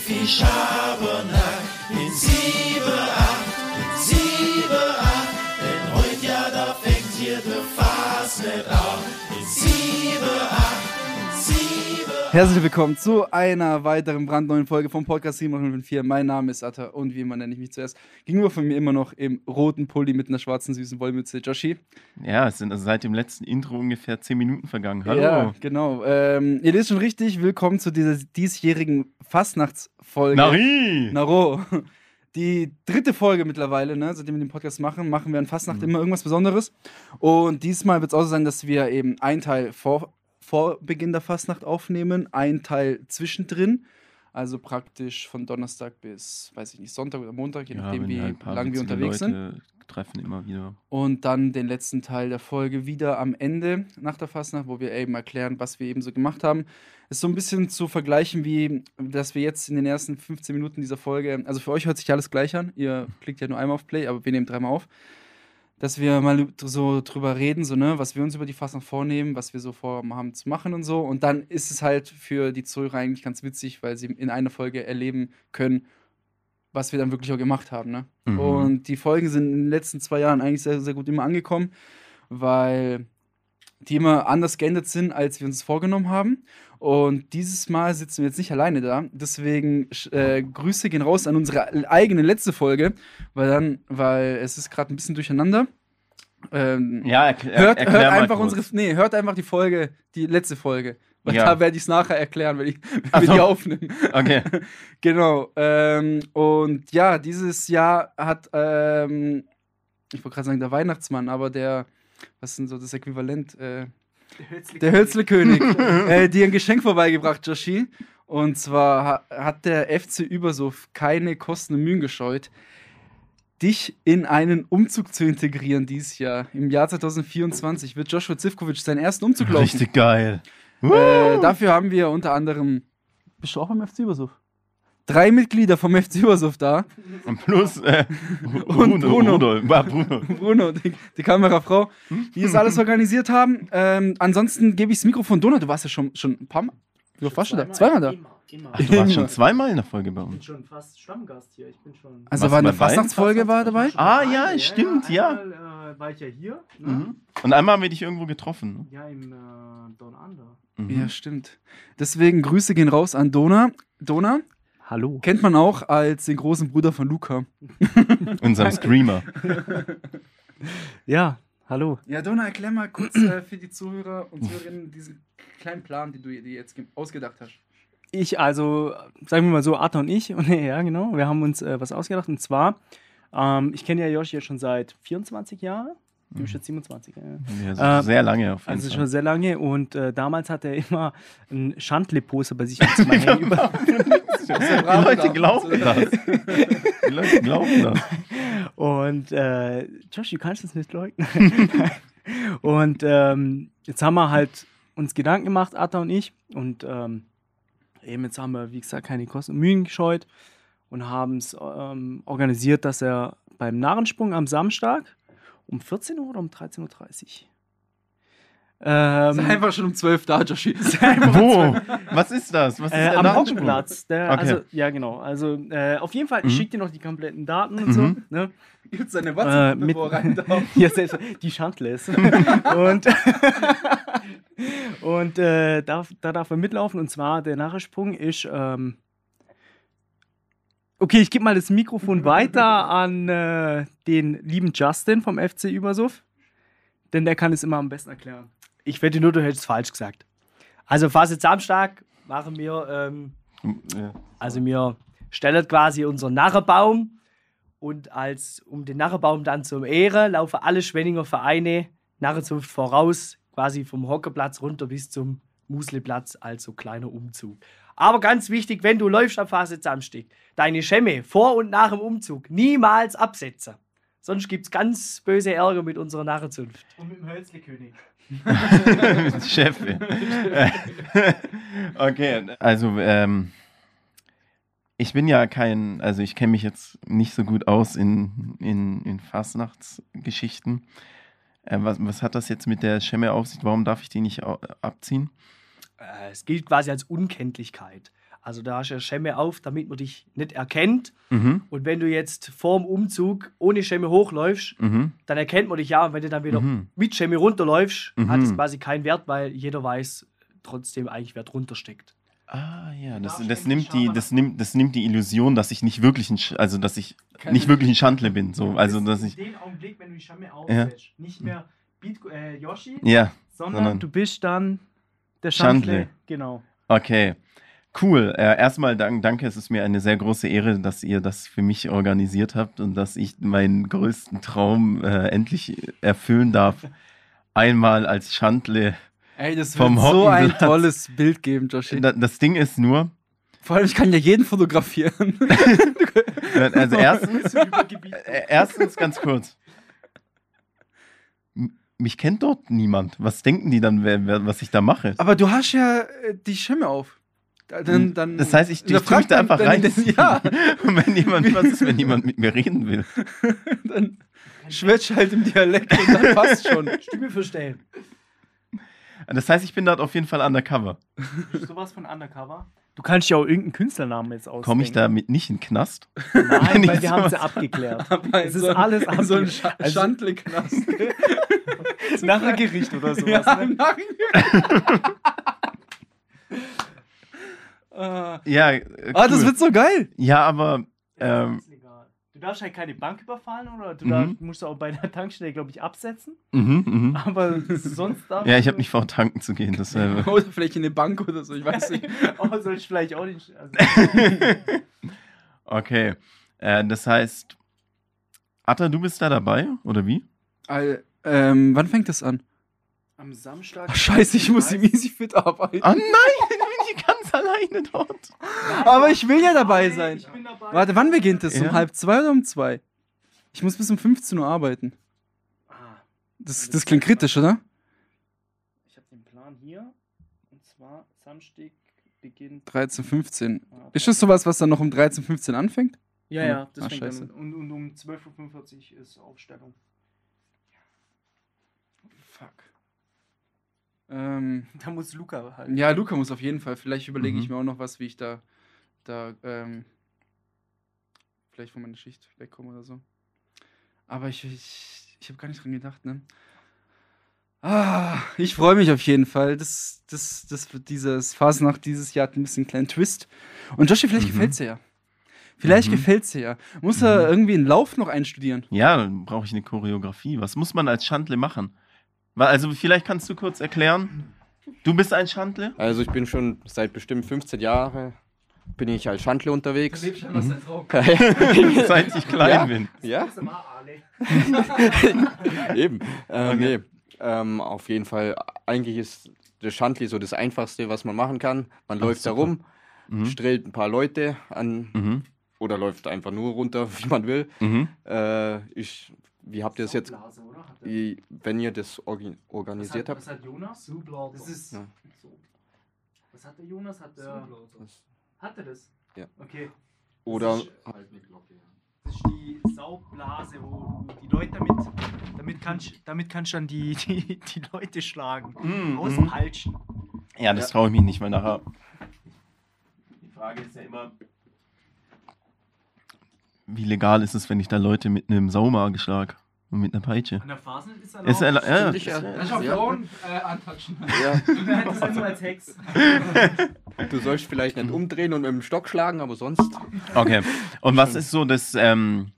viel Schabernack in Herzlich willkommen zu einer weiteren brandneuen Folge vom Podcast 754. Mein Name ist Atta und wie immer nenne ich mich zuerst. Gegenüber von mir immer noch im roten Pulli mit einer schwarzen süßen Wollmütze Joshi. Ja, es sind also seit dem letzten Intro ungefähr 10 Minuten vergangen. Hallo. Ja, genau. Ähm, ihr lest schon richtig. Willkommen zu dieser diesjährigen Fastnachtsfolge. Nari! Naro. Die dritte Folge mittlerweile, ne, seitdem wir den Podcast machen, machen wir an Fastnacht immer irgendwas Besonderes. Und diesmal wird es auch so sein, dass wir eben einen Teil vor, vor Beginn der Fastnacht aufnehmen, einen Teil zwischendrin. Also praktisch von Donnerstag bis, weiß ich nicht, Sonntag oder Montag, je Ja, nachdem, wie halt ein lange wir unterwegs sind. Leute treffen immer wieder. Und dann den letzten Teil der Folge wieder am Ende nach der Fastnacht, wo wir eben erklären, was wir eben so gemacht haben. Ist so ein bisschen zu vergleichen, wie dass wir jetzt in den ersten 15 Minuten dieser Folge, also für euch hört sich alles gleich an, ihr klickt ja nur einmal auf Play, aber wir nehmen dreimal auf, dass wir mal so drüber reden, so, ne, was wir uns über die Fastnacht vornehmen, was wir so vorhaben zu machen und so. Und dann ist es halt für die Zuhörer eigentlich ganz witzig, weil sie in einer Folge erleben können, was wir dann wirklich auch gemacht haben. Ne? Mhm. Und die Folgen sind in den letzten zwei Jahren eigentlich sehr, sehr gut immer angekommen, weil die immer anders geändert sind, als wir uns vorgenommen haben. Und dieses Mal sitzen wir jetzt nicht alleine da. Deswegen äh, Grüße gehen raus an unsere eigene letzte Folge, weil dann, weil es ist gerade ein bisschen durcheinander. Ähm, Ja, hört, erklär hört mal einfach kurz. unsere, nee, hört einfach die Folge, die letzte Folge. Weil Ja. da werde ich es nachher erklären, wenn, ich, wenn wir so. die aufnehmen. Okay. Genau. Ähm, und ja, dieses Jahr hat, ähm, ich wollte gerade sagen, der Weihnachtsmann, aber der, was ist denn so das Äquivalent? Äh, der Hölzle-König, äh, dir ein Geschenk vorbeigebracht, Joshi. Und zwar ha hat der FC Übersuff keine Kosten und Mühen gescheut, dich in einen Umzug zu integrieren dieses Jahr. Im Jahr 2024 wird Joshua Zivkovic seinen ersten Umzug laufen. Richtig geil. Äh, dafür haben wir unter anderem. Bist du auch beim FC Übersuff? Drei Mitglieder vom FC Übersuff da. Und plus äh, Und Bruno. War Bruno. Bruno, die, die Kamerafrau, die das alles organisiert haben. Ähm, ansonsten gebe ich das Mikrofon Donat. Du warst ja schon, schon ein paar Mal. Du warst schon da. Zweimal da. Ach, du warst schon zweimal in der Folge bei Ich bin uns. schon fast Stammgast hier. Ich bin schon. Also war eine Fastnachtsfolge war dabei. Ah, dabei. ja, stimmt, ja. Einmal äh, war ich ja hier. Ne? Mhm. Und einmal haben wir dich irgendwo getroffen. ne? Ja, im äh, Down Under. Mhm. Ja, stimmt. Deswegen Grüße gehen raus an Dona. Dona Hallo. kennt man auch als den großen Bruder von Luca. Unserem Screamer. Ja, hallo. Ja, Dona, erklär mal kurz äh, für die Zuhörer und Zuhörerinnen diesen kleinen Plan, den du dir jetzt ge- ausgedacht hast. Ich, also, sagen wir mal so, Arthur und ich, und, ja, genau, wir haben uns äh, was ausgedacht. Und zwar, ähm, ich kenne ja Josh jetzt schon seit 24 Jahren. Du bist jetzt 27, ja. So Ähm, sehr lange auf jeden Also schon Fall. sehr lange und äh, damals hat er immer ein Chantle-Poster bei sich im Zimmer hängen. über, Die Leute glauben das. Die Leute glauben das. Und äh, Josh, du kannst es nicht leugnen. und ähm, jetzt haben wir halt uns Gedanken gemacht, Atta und ich. Und ähm, eben jetzt haben wir, wie gesagt, keine Kosten und Mühen gescheut und haben es ähm, organisiert, dass er beim Narrensprung am Samstag um 14 Uhr oder um 13.30 Uhr. Ähm, Sei einfach schon um 12 da, Joshi. Wo? Was ist das? Was ist äh, am? Hockenplatz. Der, Okay. Also, ja, genau. Also, äh, auf jeden Fall, ich Mhm. schicke dir noch die kompletten Daten und so. Mhm. Ne? Gibt seine Äh, WhatsApp, mit, bevor er rein darf. ja, selbst, die Chantless. und und äh, darf, da darf er mitlaufen. Und zwar, der Nachsprung ist. Ähm, okay, ich gebe mal das Mikrofon weiter an äh, den lieben Justin vom FC Übersuff. Denn der kann es immer am besten erklären. Ich wette nur, du hättest falsch gesagt. Also fast jetzt Samstag machen wir, ähm, Ja. also wir stellen quasi unseren Narrenbaum und als um den Narrenbaum dann zum Ehre laufen alle Schwenninger Vereine Narrenzunft voraus, quasi vom Hockerplatz runter bis zum Musleplatz, also kleiner Umzug. Aber ganz wichtig, wenn du läufst am Phase Samstag, deine Schemme vor und nach dem Umzug niemals absetzen. Sonst gibt es ganz böse Ärger mit unserer Narrenzunft. Und mit dem Hölzle-König. Chef. okay, also ähm, ich bin ja kein, also ich kenne mich jetzt nicht so gut aus in, in, in Fastnachtsgeschichten. Äh, was, was hat das jetzt mit der Schemme auf sich? Warum darf ich die nicht abziehen? Äh, es gilt quasi als Unkenntlichkeit. Also da hast du ja Schemme auf, damit man dich nicht erkennt. Mhm. Und wenn du jetzt vorm Umzug ohne Schemme hochläufst, Mhm. dann erkennt man dich ja. Und wenn du dann wieder Mhm. mit Schemme runterläufst, Mhm. hat es quasi keinen Wert, weil jeder weiß trotzdem eigentlich, wer drunter steckt. Ah ja, das, das, nimmt die, das, nimmt, das nimmt die Illusion, dass ich nicht wirklich ein, Sch- also dass ich nicht wirklich ein Schandle bin. So. Also dass ich. in dem Augenblick, wenn du die Schemme Ja. aufsetzt, nicht mehr Beat, äh, Yoshi, Ja, sondern, sondern- du bist dann der Schandle. Schandle. Genau. okay. Cool. Äh, erstmal dank, danke, es ist mir eine sehr große Ehre, dass ihr das für mich organisiert habt und dass ich meinen größten Traum äh, endlich erfüllen darf. Einmal als Schandle. Ey, das Vom wird so ein tolles Bild geben, Joshi. Da- Das Ding ist nur, Vor allem, ich kann ja jeden fotografieren. also erstens, äh, erstens ganz kurz. Mich kennt dort niemand. Was denken die dann, wer, wer, was ich da mache? Aber du hast ja äh, die Schemme auf. Da- Dann, dann, Hm. Das heißt, ich, ich da tue mich da einfach dann rein. den- Ja, Und wenn jemand, was ist, wenn jemand mit mir reden will? dann schwätzt halt im Dialekt und dann passt schon. Stimme verstehen. Das heißt, ich bin dort auf jeden Fall undercover. Sowas von Undercover. Du kannst ja auch irgendeinen Künstlernamen jetzt ausdenken. Komme ich damit nicht in den Knast? Nein, weil wir haben es ja abgeklärt. Es ist so, alles in so ein Scha also- Schandle-Knast. Nach einem Gericht oder sowas. Ja, ne? Ah, Ja, äh, Ah, das cool. wird so geil. Ja, aber ähm. Du darfst halt keine Bank überfallen oder du Mhm. darfst, musst auch bei der Tankstelle, glaube ich, absetzen. mhm, mhm. Aber sonst darfst ja, ich habe nicht vor, tanken zu gehen. Das, äh, Oder vielleicht in eine Bank oder so, ich weiß nicht. Aber soll ich vielleicht auch nicht. Also, okay. Äh, das heißt, Atta, du bist da dabei, oder wie? All, ähm, wann fängt das an? am Samstag. Ach, scheiße, ich muss im Easy Fit arbeiten. Oh nein, dann bin ich ganz alleine dort. Aber ich will ja dabei sein. Ich bin dabei. Warte, wann beginnt es? Ja. Um halb zwei oder um zwei? Ich muss bis um 15 Uhr arbeiten. Ah, Das, das klingt kritisch, oder? ich habe den Plan hier. Und zwar Samstag beginnt. 13, 15. ah, Ist das sowas, was dann noch um 13, 15 anfängt? Ja, ja, das Ah, fängt scheiße. dann. Und, und um 12.45 Uhr ist Aufstellung. Fuck. Ähm, Da muss Luca halt. ja, Luca muss auf jeden Fall. Vielleicht überlege ich Mhm. mir auch noch was, wie ich da, da ähm, vielleicht von meiner Schicht wegkomme oder so. Aber ich, ich, ich habe gar nicht dran gedacht, ne? Ah, ich freue mich auf jeden Fall. Das, das, das wird dieses Fasnacht dieses Jahr hat ein bisschen einen kleinen Twist. Und Joshi, vielleicht Mhm. gefällt's dir ja. Vielleicht Mhm. gefällt's dir ja. Muss er Mhm. irgendwie einen Lauf noch einstudieren? Ja, dann brauche ich eine Choreografie. Was muss man als Schandle machen? Also, vielleicht kannst du kurz erklären. Du bist ein Schandle? Also ich bin schon seit bestimmt 15 Jahren bin ich als Schandle unterwegs. scheinbar sein Traum. Seit ich klein Ja. bin. ja, eben. Ähm, nee, ähm, auf jeden Fall, eigentlich ist das Schandli so das Einfachste, was man machen kann. Man Ach, läuft da super. rum, Mhm. strillt ein paar Leute an Mhm. oder läuft einfach nur runter, wie man will. Mhm. Äh, ich, wie habt ihr das jetzt, wie- wenn ihr das orgi- was, organisiert hat, habt? was hat Jonas? Sublauter. Das ist. Ja. So. Was hat der Jonas? Hat der. Hat er das? Ja. Okay. Oder Das ist, das ist die Saublase, wo du die Leute damit. Damit kannst, damit kannst du dann die, die, die Leute schlagen. Mhm. Auspeitschen. Ja, das traue ich mich nicht, weil nachher. Die Frage ist ja immer. Wie legal ist es, wenn ich da Leute mit einem Saumagen schlag und mit einer Peitsche? An der Phase ist er Ist er, ja, Stimmt, ich, ist- ja. Auch Ja. Frauen äh, antatschen. ja, Das ist nur als Hex. du sollst vielleicht nicht umdrehen und mit dem Stock schlagen, aber sonst Okay. Und was ist so das, ähm,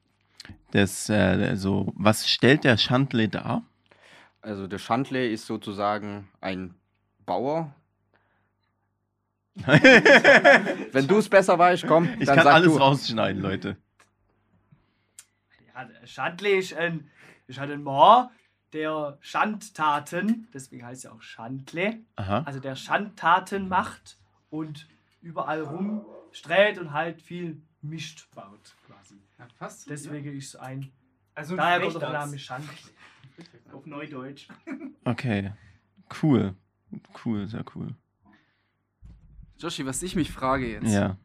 das, äh, so, was stellt der Schandle dar? Also der Schandle ist sozusagen ein Bauer. Wenn du es besser weißt, komm, Ich dann kann sag alles du. rausschneiden, Leute. Ja, Schandle ist ein, ist halt ein Mann, der Schandtaten, deswegen heißt er auch Schandle, Aha. also der Schandtaten macht und überall rumstreht und halt viel Mist baut quasi. passt. Deswegen ist es ein, Also daher kommt der Name Schandle. Auf Neudeutsch. Okay. Cool. Cool, sehr cool. Joshi, was ich mich frage jetzt. Ja.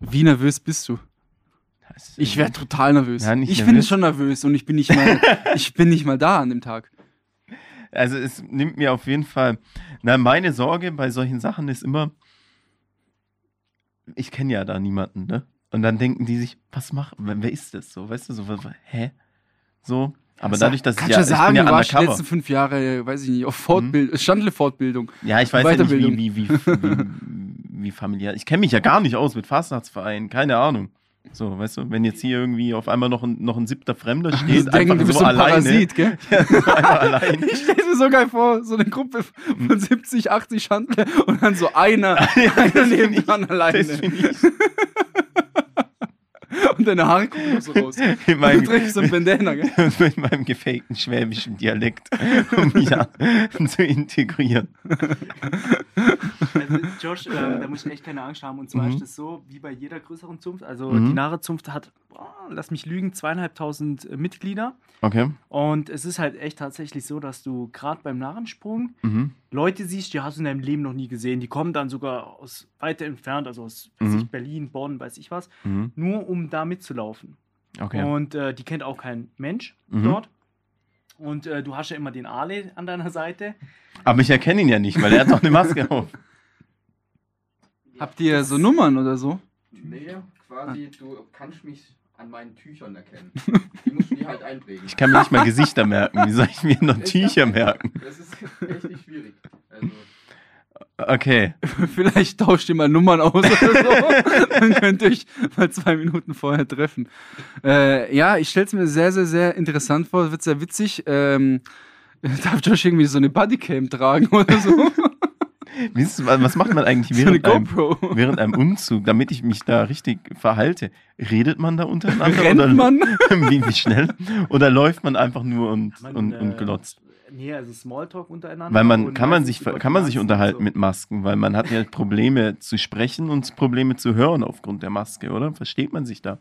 Wie nervös bist du? Ich wäre total nervös. Ja, ich bin schon nervös und ich bin nicht mal, ich bin nicht mal da an dem Tag. Also es nimmt mir auf jeden Fall. Na, meine Sorge bei solchen Sachen ist immer, ich kenne ja da niemanden, ne? Und dann denken die sich, was macht, wer ist das so? Weißt du, so, hä? So. Aber dadurch, dass ich ja, ich sagen, bin ja du warst die letzten fünf Jahre, weiß ich nicht, auf Fortbildung, Standle-Fortbildung. Ja, ich weiß ja nicht, wie, wie, wie, wie familiär. Ich kenne mich ja gar nicht aus mit Fastnachtsvereinen, keine Ahnung. So, weißt du, wenn jetzt hier irgendwie auf einmal noch ein, noch ein siebter Fremder steht, denken, einfach bist so ein alleine. Parasit, gell? Ja, alleine. Ich stelle mir so geil vor, so eine Gruppe von 70, 80 Schandle und dann so einer, einer das neben find ich- dran alleine. Das finde ich Und deine Haare gucken so raus. in Du meinem, trägst so ein Bandana, gell? mit meinem gefakten schwäbischen Dialekt, um mich ja zu integrieren. Also, Josh, äh, da muss ich echt keine Angst haben. Und zwar Mhm. ist es so, wie bei jeder größeren Zunft. Also, Mhm. die Nare-Zunft hat, boah, lass mich lügen, zweieinhalbtausend äh, Mitglieder. Okay. Und es ist halt echt tatsächlich so, dass du gerade beim Narrensprung Mhm. Leute siehst, die hast du in deinem Leben noch nie gesehen. Die kommen dann sogar aus weiter entfernt, also aus weiß Mhm. ich, Berlin, Bonn, weiß ich was, Mhm. nur um da mitzulaufen. Okay. Und äh, die kennt auch kein Mensch Mhm. dort. Und äh, du hast ja immer den Ale an deiner Seite. Aber ich erkenne ihn ja nicht, weil er hat doch eine Maske auf. Habt ihr so Nummern oder so? Nee, quasi, du kannst mich an meinen Tüchern erkennen. Die musst du dir halt einprägen. Ich kann mir nicht mal Gesichter merken. Wie soll ich mir noch Tücher merken? Das ist echt nicht schwierig. Also, Okay. Vielleicht tauscht ihr mal Nummern aus oder so. Dann könnt ihr euch mal zwei Minuten vorher treffen. Äh, ja, ich stelle es mir sehr, sehr, sehr interessant vor. Wird sehr witzig. Ähm, darf Josh irgendwie so eine Bodycam tragen oder so? Ist, was macht man eigentlich so während einem, GoPro. während einem Umzug, damit ich mich da richtig verhalte? Redet man da untereinander? Rennt oder man? wie, wie schnell? Oder läuft man einfach nur und, Man, und, äh, und glotzt? Nee, also Smalltalk untereinander. Weil man kann man sich kann man sich unterhalten so. mit Masken, weil man hat ja Probleme zu sprechen und Probleme zu hören aufgrund der Maske, oder? Versteht man sich da?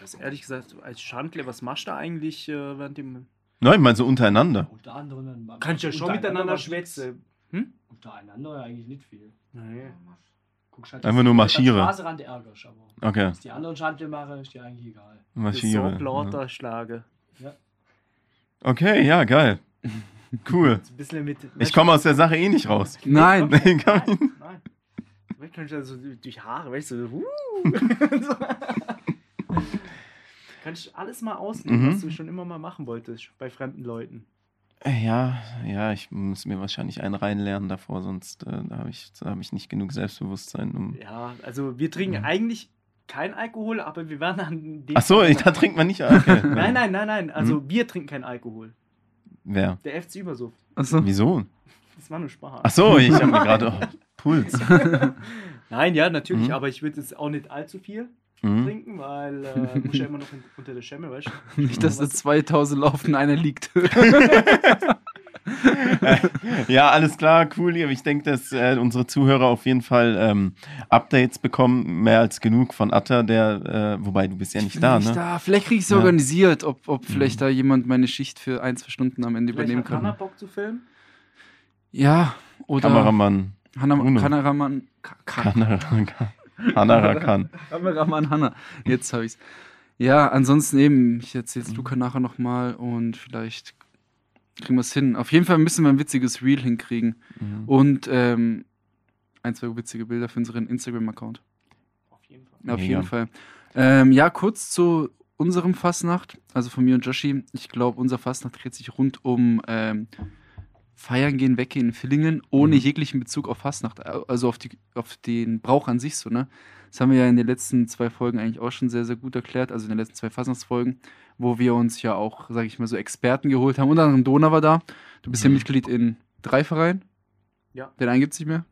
Also ehrlich gesagt, als Schandle, was machst du eigentlich äh, während dem. Nein, ich meine so untereinander. Unter anderem. man- Kannst ja schon miteinander schwätzen. Nichts. Untereinander eigentlich nicht viel. Nee. Guckst halt, Einfach nur marschiere. am Straßenrand ärgerst, aber Okay, was die anderen Schandel machen, ist dir eigentlich egal. marschiere. So lauter Schlage. Okay, ja, geil. Cool. Ich komme aus der Sache eh nicht raus. Nein. Nee, komm. Nein, nein. Vielleicht kannst du also durch Haare, weißt du, so, uh, so. Kannst alles mal ausnehmen, Mhm. was du schon immer mal machen wolltest bei fremden Leuten. Ja, ja, ich muss mir wahrscheinlich einen reinlernen davor, sonst äh, da habe ich, da hab ich nicht genug Selbstbewusstsein. Um Ja, also wir trinken Ja. eigentlich kein Alkohol, aber wir werden an dem. Ach so, ich, da trinkt man nicht. Okay. Nein, nein, nein, nein. Also wir trinken kein Alkohol. Wer? Der FC Übersuff. Achso. Wieso? Das war nur Spaß. Ach so, ich habe mir gerade oh, Puls. Nein, ja, natürlich, Mhm. aber ich würde jetzt auch nicht allzu viel Mhm. trinken, weil äh, muss ja immer noch in, unter der Schemme, weißt du? Nicht, dass da 2000 laufen, einer liegt. Ja, alles klar, cool. hier. Ich denke, dass äh, unsere Zuhörer auf jeden Fall ähm, Updates bekommen, mehr als genug von Atta, der, äh, wobei du bist ja nicht da, Nicht ne? da. Vielleicht kriege ich es Ja. organisiert, ob, ob vielleicht Mhm. da jemand meine Schicht für ein, zwei Stunden am Ende Vielleicht übernehmen kann. Bock zu filmen. Ja, oder Kameramann. Hanna, Bruno. Kameramann. Hanara kann. Kameramann Hanna. Jetzt habe ich's. Ja, ansonsten eben, ich erzähle es Luca nachher nochmal und vielleicht kriegen wir es hin. Auf jeden Fall müssen wir ein witziges Reel hinkriegen. Mhm. Und ähm, ein, zwei witzige Bilder für unseren Instagram-Account. Auf jeden Fall. Auf Mega. jeden Fall. Ähm, ja, kurz zu unserem Fastnacht, also von mir und Joshi. Ich glaube, unser Fastnacht dreht sich rund um ähm, Feiern gehen, weggehen in Villingen, ohne Mhm. jeglichen Bezug auf Fastnacht, also auf, die, auf den Brauch an sich so, ne? Das haben wir ja in den letzten zwei Folgen eigentlich auch schon sehr, sehr gut erklärt, also in den letzten zwei Fastnachtsfolgen, wo wir uns ja auch, sage ich mal, so Experten geholt haben. Unter anderem Dona war da. Du bist ja Mhm. Mitglied in drei Vereinen. Ja. Den einen gibt es nicht mehr.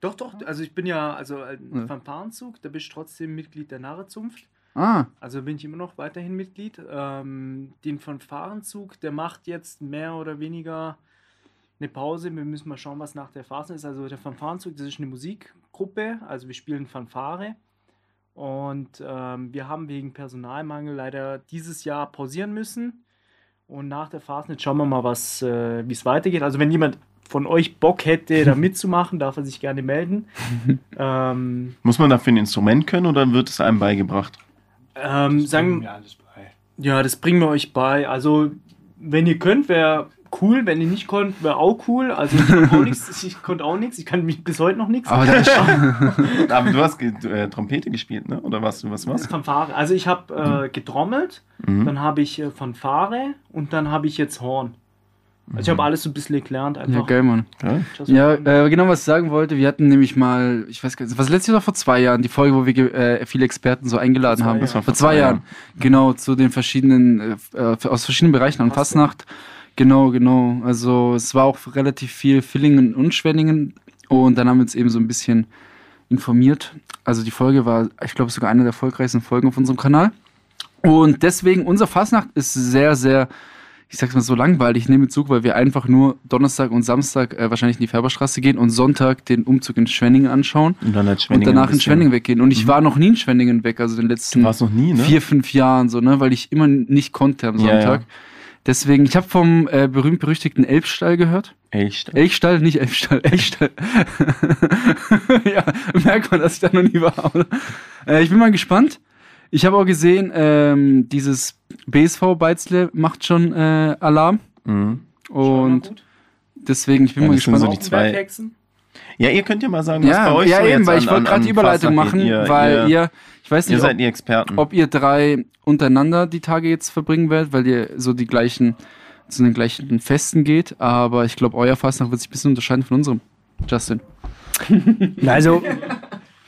Doch, doch, also ich bin ja, also ein Ja. Fanfarenzug, da bist du trotzdem Mitglied der Narrezunft. Ah, Also bin ich immer noch weiterhin Mitglied. Ähm, den Fanfarenzug, der macht jetzt mehr oder weniger eine Pause. Wir müssen mal schauen, was nach der Phase ist. Also der Fanfarenzug, das ist eine Musikgruppe, also wir spielen Fanfare. Und ähm, wir haben wegen Personalmangel leider dieses Jahr pausieren müssen. Und nach der Fastnet schauen wir mal, was, äh, wie es weitergeht. Also wenn jemand von euch Bock hätte, da mitzumachen, darf er sich gerne melden. ähm, Muss man dafür ein Instrument können oder wird es einem beigebracht? ähm, sagen, mir alles bei. Ja, das bringen wir euch bei. Also, wenn ihr könnt, wäre cool. Wenn ich nicht konnte, wäre auch cool. Also ich konnte auch nichts. Ich konnte auch nichts. Ich kann mich bis heute noch nichts. Aber Aber du hast ge äh, Trompete gespielt, ne? Oder was? Was war's? Fanfare. Also ich habe äh, getrommelt, Mhm. dann habe ich äh, Fanfare und dann habe ich jetzt Horn. Also ich habe alles so ein bisschen gelernt. ja, Einfach. geil, Mann. Ja. Just Ja, äh, genau, was ich sagen wollte, wir hatten nämlich mal, ich weiß gar nicht, was letztes Jahr oder vor zwei Jahren, die Folge, wo wir äh, viele Experten so eingeladen haben. Jahren. Vor zwei Jahren. Genau, zu den verschiedenen, äh, äh, aus verschiedenen Bereichen an Fastnacht. Genau, genau. Also es war auch relativ viel Villingen und Schwenningen und dann haben wir uns eben so ein bisschen informiert. Also die Folge war, ich glaube, sogar eine der erfolgreichsten Folgen auf unserem Kanal. Und deswegen, unser Fastnacht ist sehr, sehr, ich sag's mal so langweilig, nehme Zug, weil wir einfach nur Donnerstag und Samstag äh, wahrscheinlich in die Färberstraße gehen und Sonntag den Umzug in Schwenningen anschauen Und dann halt und Schwenningen danach ein in Schwenningen weggehen. Und ich war noch nie in Schwenningen weg, also in den letzten nie, ne? vier, fünf Jahren so, ne, weil ich immer nicht konnte am Ja, Sonntag. ja. Deswegen, ich habe vom äh, berühmt-berüchtigten Elbstall gehört. Echt? Elchstall, nicht Elbstall, Elchstall. ja, merkt man, dass ich da noch nie war. Äh, ich bin mal gespannt. Ich habe auch gesehen, ähm, dieses BSV Beizle macht schon äh, Alarm. Mhm. Und deswegen, ich bin Ja, mal gespannt. so die zwei-? Ja, ihr könnt ja mal sagen, was bei ja, euch ja so eben, jetzt weil an, ich wollte gerade die Überleitung machen. Ihr, weil ihr, ihr, ich weiß ihr nicht, seid ob, die Experten. ob ihr drei untereinander die Tage jetzt verbringen werdet, weil ihr so die gleichen, zu den gleichen Festen geht, aber ich glaube, euer Fastnacht wird sich ein bisschen unterscheiden von unserem. Justin. Na, Also,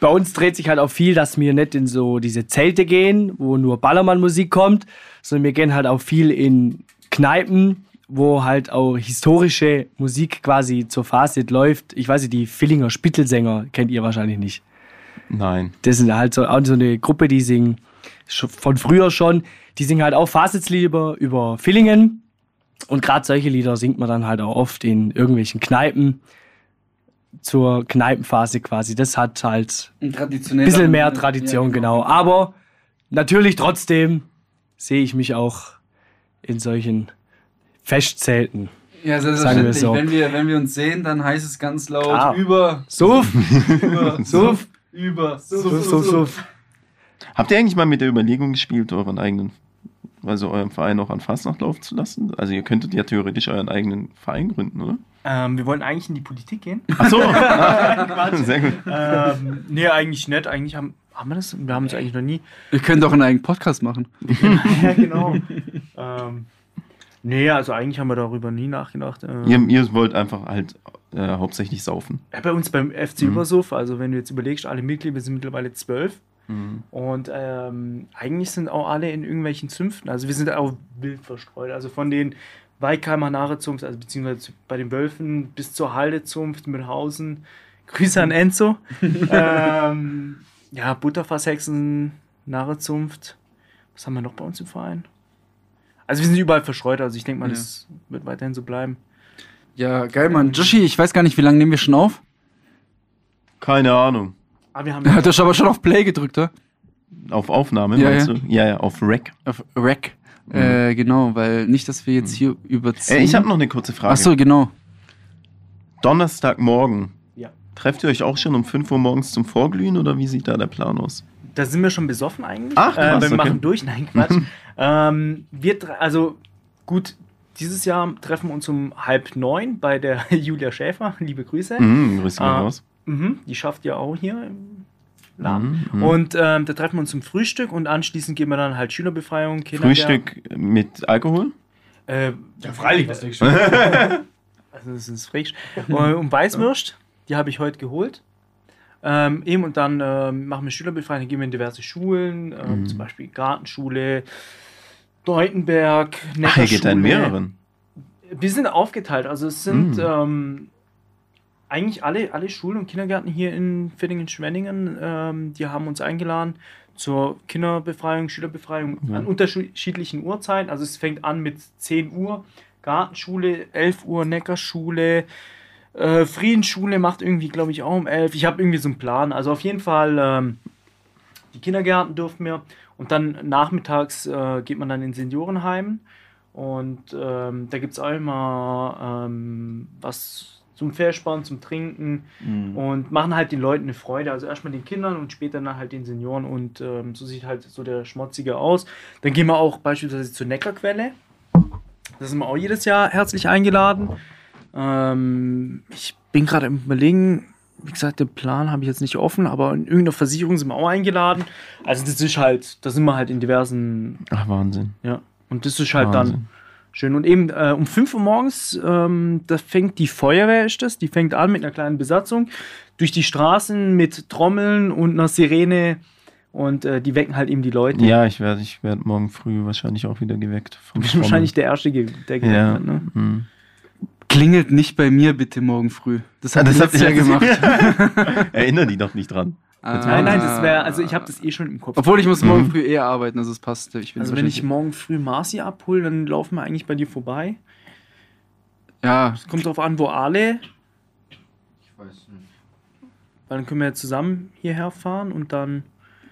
bei uns dreht sich halt auch viel, dass wir nicht in so diese Zelte gehen, wo nur Ballermann-Musik kommt, sondern wir gehen halt auch viel in Kneipen, wo halt auch historische Musik quasi zur Phase läuft. Ich weiß nicht, die Villinger Spittelsänger kennt ihr wahrscheinlich nicht. Nein. Das sind halt so, auch so eine Gruppe, die singen von früher schon. Die singen halt auch Fastnachtslieder über Villingen. Und gerade solche Lieder singt man dann halt auch oft in irgendwelchen Kneipen zur Kneipenphase quasi. Das hat halt Ein ein bisschen mehr Tradition, genau. Aber natürlich trotzdem sehe ich mich auch in solchen Festzelten. Ja, selbstverständlich. so. Wenn, wir, wenn wir uns sehen, dann heißt es ganz laut Klar. über, Suff, über, Suff, über, Suff, Suff, Suff. Habt ihr eigentlich mal mit der Überlegung gespielt, euren eigenen, also euren Verein auch an Fastnacht laufen zu lassen? Also ihr könntet ja theoretisch euren eigenen Verein gründen, oder? Ähm, wir wollen eigentlich in die Politik gehen. Ach so. Sehr gut. ähm, nee, eigentlich nicht. Eigentlich haben, haben wir das? Wir haben es eigentlich noch nie. Wir können doch einen eigenen Podcast machen. ja, genau. ähm, nee, also eigentlich haben wir darüber nie nachgedacht. Ähm, Ihr, ihr wollt einfach halt äh, hauptsächlich saufen. ja, bei uns beim FC Mhm. Übersuff, also wenn du jetzt überlegst, alle Mitglieder, sind mittlerweile zwölf. Und ähm, eigentlich sind auch alle in irgendwelchen Zünften. Also wir sind auch wild verstreut. Also von den Weikeimer Narezunft, also beziehungsweise bei den Wölfen bis zur Haldezunft, Mühlhausen. Grüße an Enzo. ähm, ja, Butterfasshexen, Narezunft. Was haben wir noch bei uns im Verein? Also wir sind überall verstreut. Also ich denke mal, Ja. das wird weiterhin so bleiben. Ja, geil, Mann. Joshi, ich weiß gar nicht, wie lange nehmen wir schon auf? Keine Ahnung. Aber wir haben Du hast aber schon auf Play gedrückt, oder? Auf Aufnahme, Ja, meinst ja. du? Ja, ja, auf Rec. Auf Rack. Äh, genau, weil nicht, dass wir jetzt hier überziehen. Äh, ich habe noch eine kurze Frage. Achso, genau. Donnerstagmorgen. Ja. Trefft ihr euch auch schon um 5 Uhr morgens zum Vorglühen oder wie sieht da der Plan aus? Da sind wir schon besoffen eigentlich. Ach, äh, krass, wir okay. machen durch. Nein, Quatsch. ähm, wir, also gut, dieses Jahr treffen wir uns um halb neun bei der Julia Schäfer. Liebe Grüße. Mhm, grüß dich Ah. raus. Mhm, die schafft ja auch hier im Laden. Mhm, mhm. Und ähm, da treffen wir uns zum Frühstück und anschließend gehen wir dann halt Schülerbefreiung. Frühstück mit Alkohol? Äh, ja, freilich, was denkst du? also das ist frisch. Und, und Weißwürst, die habe ich heute geholt. Ähm, eben und dann ähm, machen wir Schülerbefreiung, dann gehen wir in diverse Schulen, ähm, Mhm. zum Beispiel Gartenschule, Deutenberg, Ach, ihr geht da in mehreren. Wir sind aufgeteilt, also es sind Mhm. ähm, eigentlich alle, alle Schulen und Kindergärten hier in Villingen-Schwenningen, ähm, die haben uns eingeladen zur Kinderbefreiung, Schülerbefreiung Ja. an unterschiedlichen Uhrzeiten. Also es fängt an mit 10 Uhr, Gartenschule, 11 Uhr, Neckarschule, äh, Friedensschule macht irgendwie, glaube ich, auch um 11. Ich habe irgendwie so einen Plan. Also auf jeden Fall, ähm, die Kindergärten durften wir. Und dann nachmittags äh, geht man dann in Seniorenheim. Und ähm, da gibt es auch immer ähm, was zum Verspannen, zum Trinken Mhm. und machen halt den Leuten eine Freude. Also erstmal den Kindern und später dann halt den Senioren und ähm, so sieht halt so der Schmutzige aus. Dann gehen wir auch beispielsweise zur Neckarquelle. Da sind wir auch jedes Jahr herzlich eingeladen. Ähm, ich bin gerade im Überlegen, wie gesagt, den Plan habe ich jetzt nicht offen, aber in irgendeiner Versicherung sind wir auch eingeladen. Also das ist halt, da sind wir halt in diversen, Ach, Wahnsinn. ja. Und das ist halt dann Wahnsinn. schön. Und eben äh, um 5 Uhr morgens, ähm, da fängt die Feuerwehr, ist das, die fängt an mit einer kleinen Besatzung durch die Straßen mit Trommeln und einer Sirene und äh, die wecken halt eben die Leute. Ja, ich werde ich werd morgen früh wahrscheinlich auch wieder geweckt. Du Vom bist wahrscheinlich der Erste, der geweckt Ja. wird, ne? Hm. Klingelt nicht bei mir bitte morgen früh. Das hat Das das habt ihr Jahr gemacht. Erinner die doch nicht dran. Ah. Nein, nein, das wäre, also ich habe das eh schon im Kopf. Obwohl ich muss morgen Mhm. früh eher arbeiten, also es passt. Ich bin Also wenn ich morgen früh Marci abhole, dann laufen wir eigentlich bei dir vorbei. Ja, Es kommt drauf an, wo Ale. Ich weiß nicht. Weil dann können wir ja zusammen hierher fahren und dann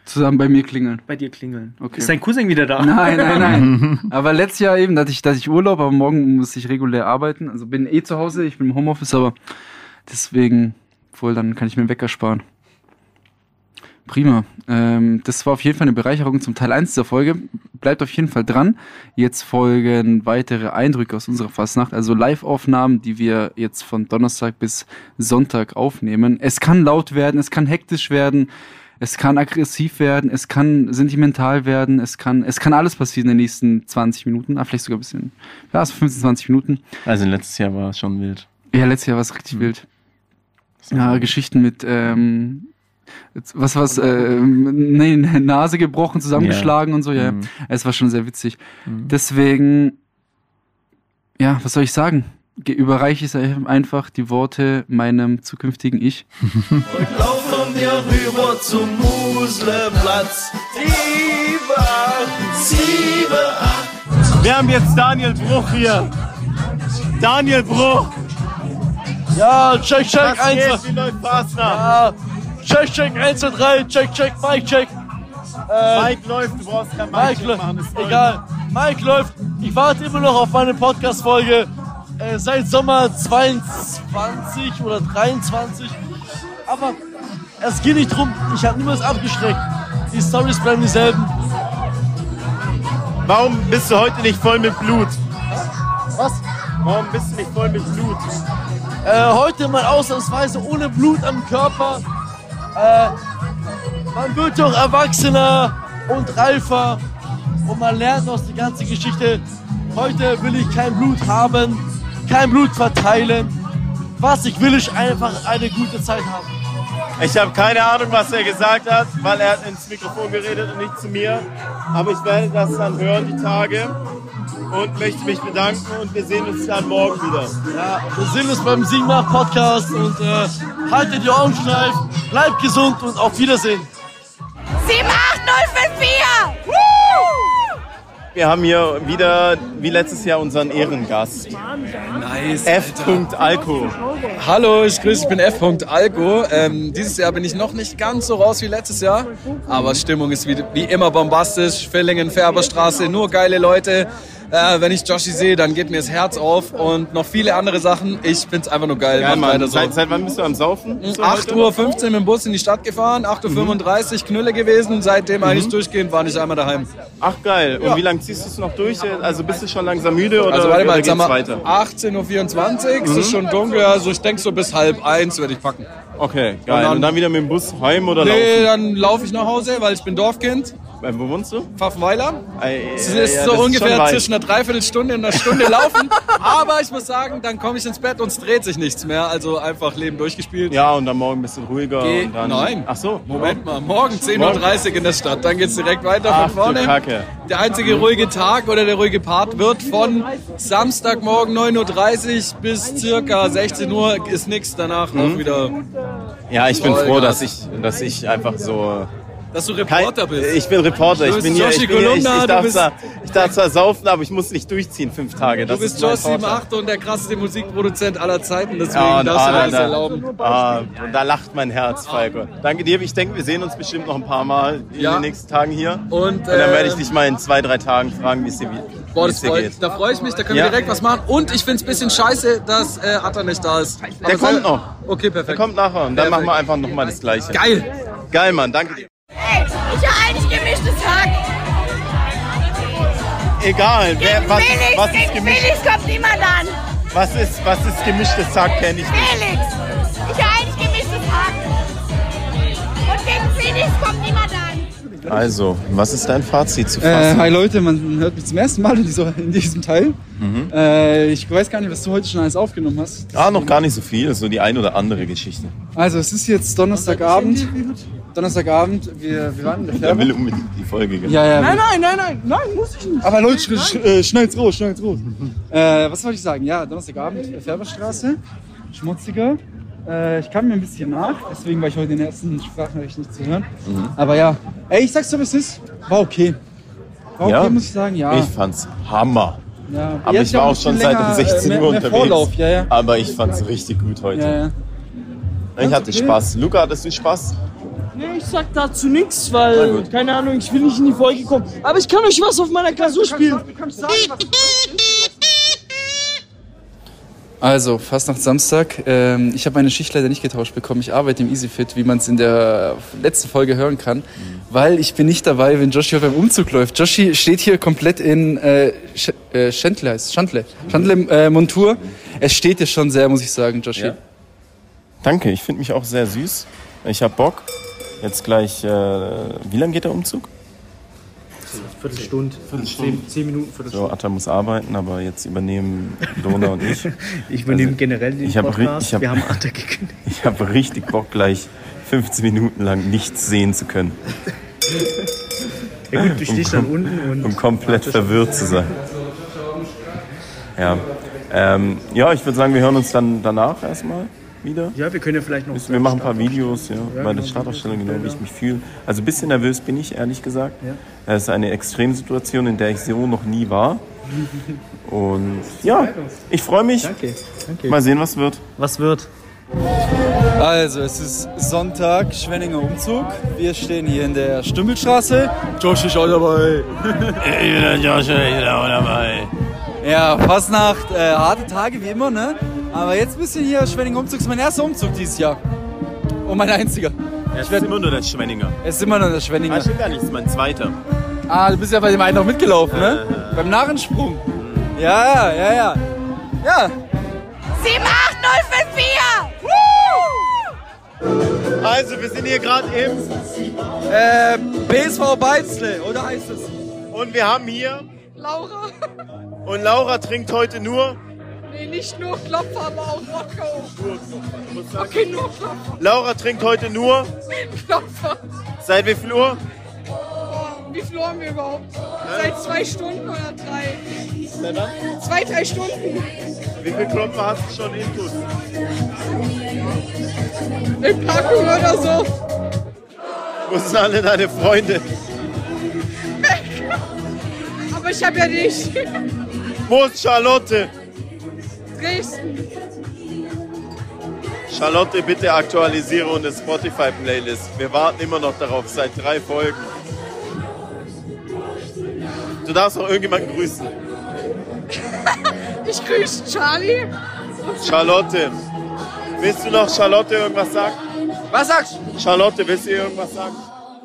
zusammen bei mir klingeln. bei dir klingeln. Okay. Ist dein Cousin wieder da? Nein, nein, nein. aber letztes Jahr eben, da hatte ich, da hatte ich Urlaub, aber morgen muss ich regulär arbeiten. Also bin eh zu Hause, ich bin im Homeoffice, aber deswegen, wohl, dann kann ich mir einen Wecker sparen. Prima. Ähm, das war auf jeden Fall eine Bereicherung zum Teil 1 dieser Folge. Bleibt auf jeden Fall dran. Jetzt folgen weitere Eindrücke aus unserer Fastnacht, also Live-Aufnahmen, die wir jetzt von Donnerstag bis Sonntag aufnehmen. Es kann laut werden, es kann hektisch werden, es kann aggressiv werden, es kann sentimental werden, es kann, es kann alles passieren in den nächsten 20 Minuten, ah, vielleicht sogar ein bisschen, ja, so 15, 20 Minuten. Also letztes Jahr war es schon wild. Ja, letztes Jahr war es richtig wild. Ja, Geschichten mit, ähm, was was, ähm, nee, Nase gebrochen, zusammengeschlagen und so, ja. Mhm. Es war schon sehr witzig. Mhm. Deswegen, ja, was soll ich sagen? Ge- Überreiche ich einfach die Worte meinem zukünftigen Ich. Wir rüber zum Musleplatz. Siebe, acht, siebe, acht. Wir haben jetzt Daniel Bruch hier. Daniel Bruch. Ja, check, check, Was 1, geht? Wie läuft Fastnacht? ja, check, check, 1, 2, 3, check, check, Mike, check. Äh, Mike läuft, du brauchst kein Mike Mike machen. Das läuft. egal. Mike läuft. Ich warte immer noch auf meine Podcast-Folge äh, seit Sommer 22 oder 23. Aber es geht nicht drum, ich habe niemals abgeschreckt. Die Stories bleiben dieselben. Warum bist du heute nicht voll mit Blut? Was? Warum bist du nicht voll mit Blut? Äh, heute mal ausnahmsweise ohne Blut am Körper. Äh, man wird doch erwachsener und reifer und man lernt aus der ganzen Geschichte. Heute will ich kein Blut haben, kein Blut verteilen. Was ich will, ist einfach eine gute Zeit haben. Ich habe keine Ahnung, was er gesagt hat, weil er hat ins Mikrofon geredet und nicht zu mir. Aber ich werde das dann hören, die Tage. Und möchte mich bedanken und wir sehen uns dann morgen wieder. Ja, wir sehen uns beim Siegen nach Podcast und äh, haltet die Ohren steif, bleibt gesund und auf Wiedersehen. 78054! Woo! Wir haben hier wieder, wie letztes Jahr, unseren Ehrengast. Nice. F. Alko. Hallo, ich grüße, ich bin F. Alko. Ähm, dieses Jahr bin ich noch nicht ganz so raus wie letztes Jahr, aber Stimmung ist wie, wie immer bombastisch. Villingen, Färberstraße, nur geile Leute. Äh, wenn ich Joshi sehe, dann geht mir das Herz auf und noch viele andere Sachen. Ich find's einfach nur geil. Geil, Mann. so. Seit, seit wann bist du am Saufen? So heute? 8.15 Uhr mit dem Bus in die Stadt gefahren, 8.35 Uhr Knülle gewesen, seitdem eigentlich durchgehend war nicht einmal daheim. Ach geil. Und wie lange ziehst du es noch durch? Also bist du schon langsam müde oder, Also warte mal, oder geht's weiter? 18.24 Uhr, es ist schon dunkel, also ich denke so bis halb eins werde ich packen. Okay, geil. Und Und dann- dann, wieder mit dem Bus heim oder Nee, laufen? dann laufe ich nach Hause, weil ich bin Dorfkind, Äh, Wo wohnst du? Pfaffenweiler. Äh, Es ja, ist ja, so ungefähr weit. zwischen einer Dreiviertelstunde und einer Stunde laufen. Aber ich muss sagen, dann komme ich ins Bett und es dreht sich nichts mehr. Also einfach Leben durchgespielt. Ja, und dann morgen ein bisschen ruhiger. Geh- und dann, Nein. Ach so. Moment mal, morgen 10.30 Uhr in der Stadt. Dann geht's direkt weiter Ach von du vorne. Kacke. Der einzige ruhige Tag oder der ruhige Part wird von Samstagmorgen 9.30 Uhr bis circa 16 Uhr ist nichts. Danach Mhm. auch wieder, Ja, ich bin froh, dass ich, dass ich einfach so. Dass du Kein, Reporter bist. ich bin Reporter. Du Ich bin hier. Ich, bin hier ich, ich, du darf zwar, ich darf zwar saufen, aber ich muss nicht durchziehen fünf Tage. Das Du bist Josh Vorteil. 78 und der krasseste Musikproduzent aller Zeiten, deswegen Ja, und, darfst du ah, das da, erlauben. ah, und da lacht mein Herz, Falco. Danke dir. Ich denke, wir sehen uns bestimmt noch ein paar Mal in Ja. den nächsten Tagen hier. Und, Und dann werde ich ähm, dich mal in zwei, drei Tagen fragen, wie es dir, Boah, das dir geht. da freue ich mich, da können Ja. wir direkt was machen. Und ich finde es ein bisschen scheiße, dass äh, Atta nicht da ist. Der kommt noch. Okay, Der perfekt. kommt nachher und dann Perfekt. machen wir einfach nochmal das Gleiche. Geil. Geil, Mann. Danke dir. Hey, ich höre eigentlich gemischtes Hack. egal. Wer, was, Felix, was ist gegen gemischt? Felix kommt niemand an. Was ist, was ist gemischtes Hack, kenne ich nicht. Felix. Ich habe eigentlich gemischtes Hack. Und gegen Felix kommt niemand an. Also, was ist dein Fazit zu Äh, fassen? hi Leute, man hört mich zum ersten Mal in, dieser, in diesem Teil. Mhm. Äh, ich weiß gar nicht, was du heute schon alles aufgenommen hast. Ah, noch gar nicht so viel, so die ein oder andere Geschichte. Also es ist jetzt Donnerstagabend. Donnerstagabend, wir, wir waren in der Färbe. will unbedingt die Folge genau. Ja, ja. Nein, nein, nein, nein, nein, muss ich nicht. Aber Leute, sch sch äh, schneid's raus, schneid's raus. äh, was wollte ich sagen? Ja, Donnerstagabend, äh, Färberstraße, schmutziger. Äh, ich kam mir ein bisschen nach, deswegen war ich heute in der ersten Sprachnachricht nicht zu hören. Mhm. Aber ja, ey, ich sag's so, wie es ist. War okay. War okay, Ja? muss ich sagen, ja. Ich fand's Hammer. ja. Aber ich war auch schon bisschen seit um länger, 16 äh, mehr, Uhr mehr unterwegs. Vorlauf, ja, ja. Aber ich fand's richtig gut heute. ja, ja. Ich hatte okay. Spaß. Luca, hattest du Spaß? Nee, ich sag dazu nichts, weil, keine Ahnung, ich will nicht in die Folge kommen. Aber ich kann euch was auf meiner Klausur spielen. Also, fast nach Samstag. Ähm, ich habe meine Schicht leider nicht getauscht bekommen. Ich arbeite im EasyFit, wie man es in der letzten Folge hören kann, weil ich bin nicht dabei, wenn Joshi beim Umzug läuft. Joshi steht hier komplett in äh, Sch äh, Schandle, heißt es, Schandle, Schandle äh, Montur. Es steht hier schon sehr, muss ich sagen, Joshi. Ja. Danke, ich finde mich auch sehr süß. Ich hab Bock. Jetzt gleich, äh, wie lange geht der Umzug? Viertelstunde. Viertelstunde. Zehn, Minuten, So, Viertelstunde. Atta muss arbeiten, aber jetzt übernehmen Dona und ich. Ich übernehme Also, generell den ich Podcast. ich hab- Wir haben Atta gekündigt. Ich habe richtig Bock, gleich 15 Minuten lang nichts sehen zu können. Ja gut, du stehst dann unten und... um komplett verwirrt zu sein. Ja, ähm, ja ich würde sagen, wir hören uns dann danach erstmal wieder. Ja, wir können ja vielleicht noch... Wir machen ein paar Videos ja, bei der genau. Startausstellung, genau wie ich mich fühle. Also ein bisschen nervös bin ich, ehrlich gesagt. Ja. Es ist eine Extremsituation, in der ich so noch nie war. Und ja, ich freue mich. Danke, danke. Mal sehen, was wird. Was wird? Also, es ist Sonntag, Schwenninger Umzug. Wir stehen hier in der Stümpelstraße. Joshi ist auch dabei. Ich bin der Joshua, ich bin auch dabei. Ja, Fastnacht, äh, harte Tage wie immer, ne? Aber jetzt ein bisschen hier Schwenninger Umzug. Das ist mein erster Umzug dieses Jahr. Und mein einziger. Ich werde immer nur der Schwenninger. Es ist immer noch der Schwenninger. Ah, stimmt gar nicht, das ist mein zweiter. Ah, du bist ja bei dem einen noch mitgelaufen, ne? Beim Narrensprung. Ja, ja, ja, ja. Ja, 78054! Also, wir sind hier gerade im äh, PSV Beizle, oder heißt es? und wir haben hier Laura. und Laura trinkt heute nur. Nee, nicht nur Klopfer, aber auch Rocco. Okay, nur Klopfer. Laura trinkt heute nur. Klopfer. Seit wie viel Uhr? Boah, wie viel haben wir überhaupt? Seit zwei Stunden oder drei? Na dann. Zwei, drei Stunden. Wie viel Klopfer hast du schon intus? Eine Packung oder so. Wo sind alle deine Freunde? Aber ich habe ja nicht. Wo ist Charlotte? Dresden. Charlotte, bitte aktualisiere unsere Spotify-Playlist. Wir warten immer noch darauf, seit drei Folgen. Du darfst auch irgendjemanden grüßen. Ich grüße Charlie. Charlotte. Willst du noch Charlotte irgendwas sagen? Was sagst du? Charlotte, willst du ihr irgendwas sagen?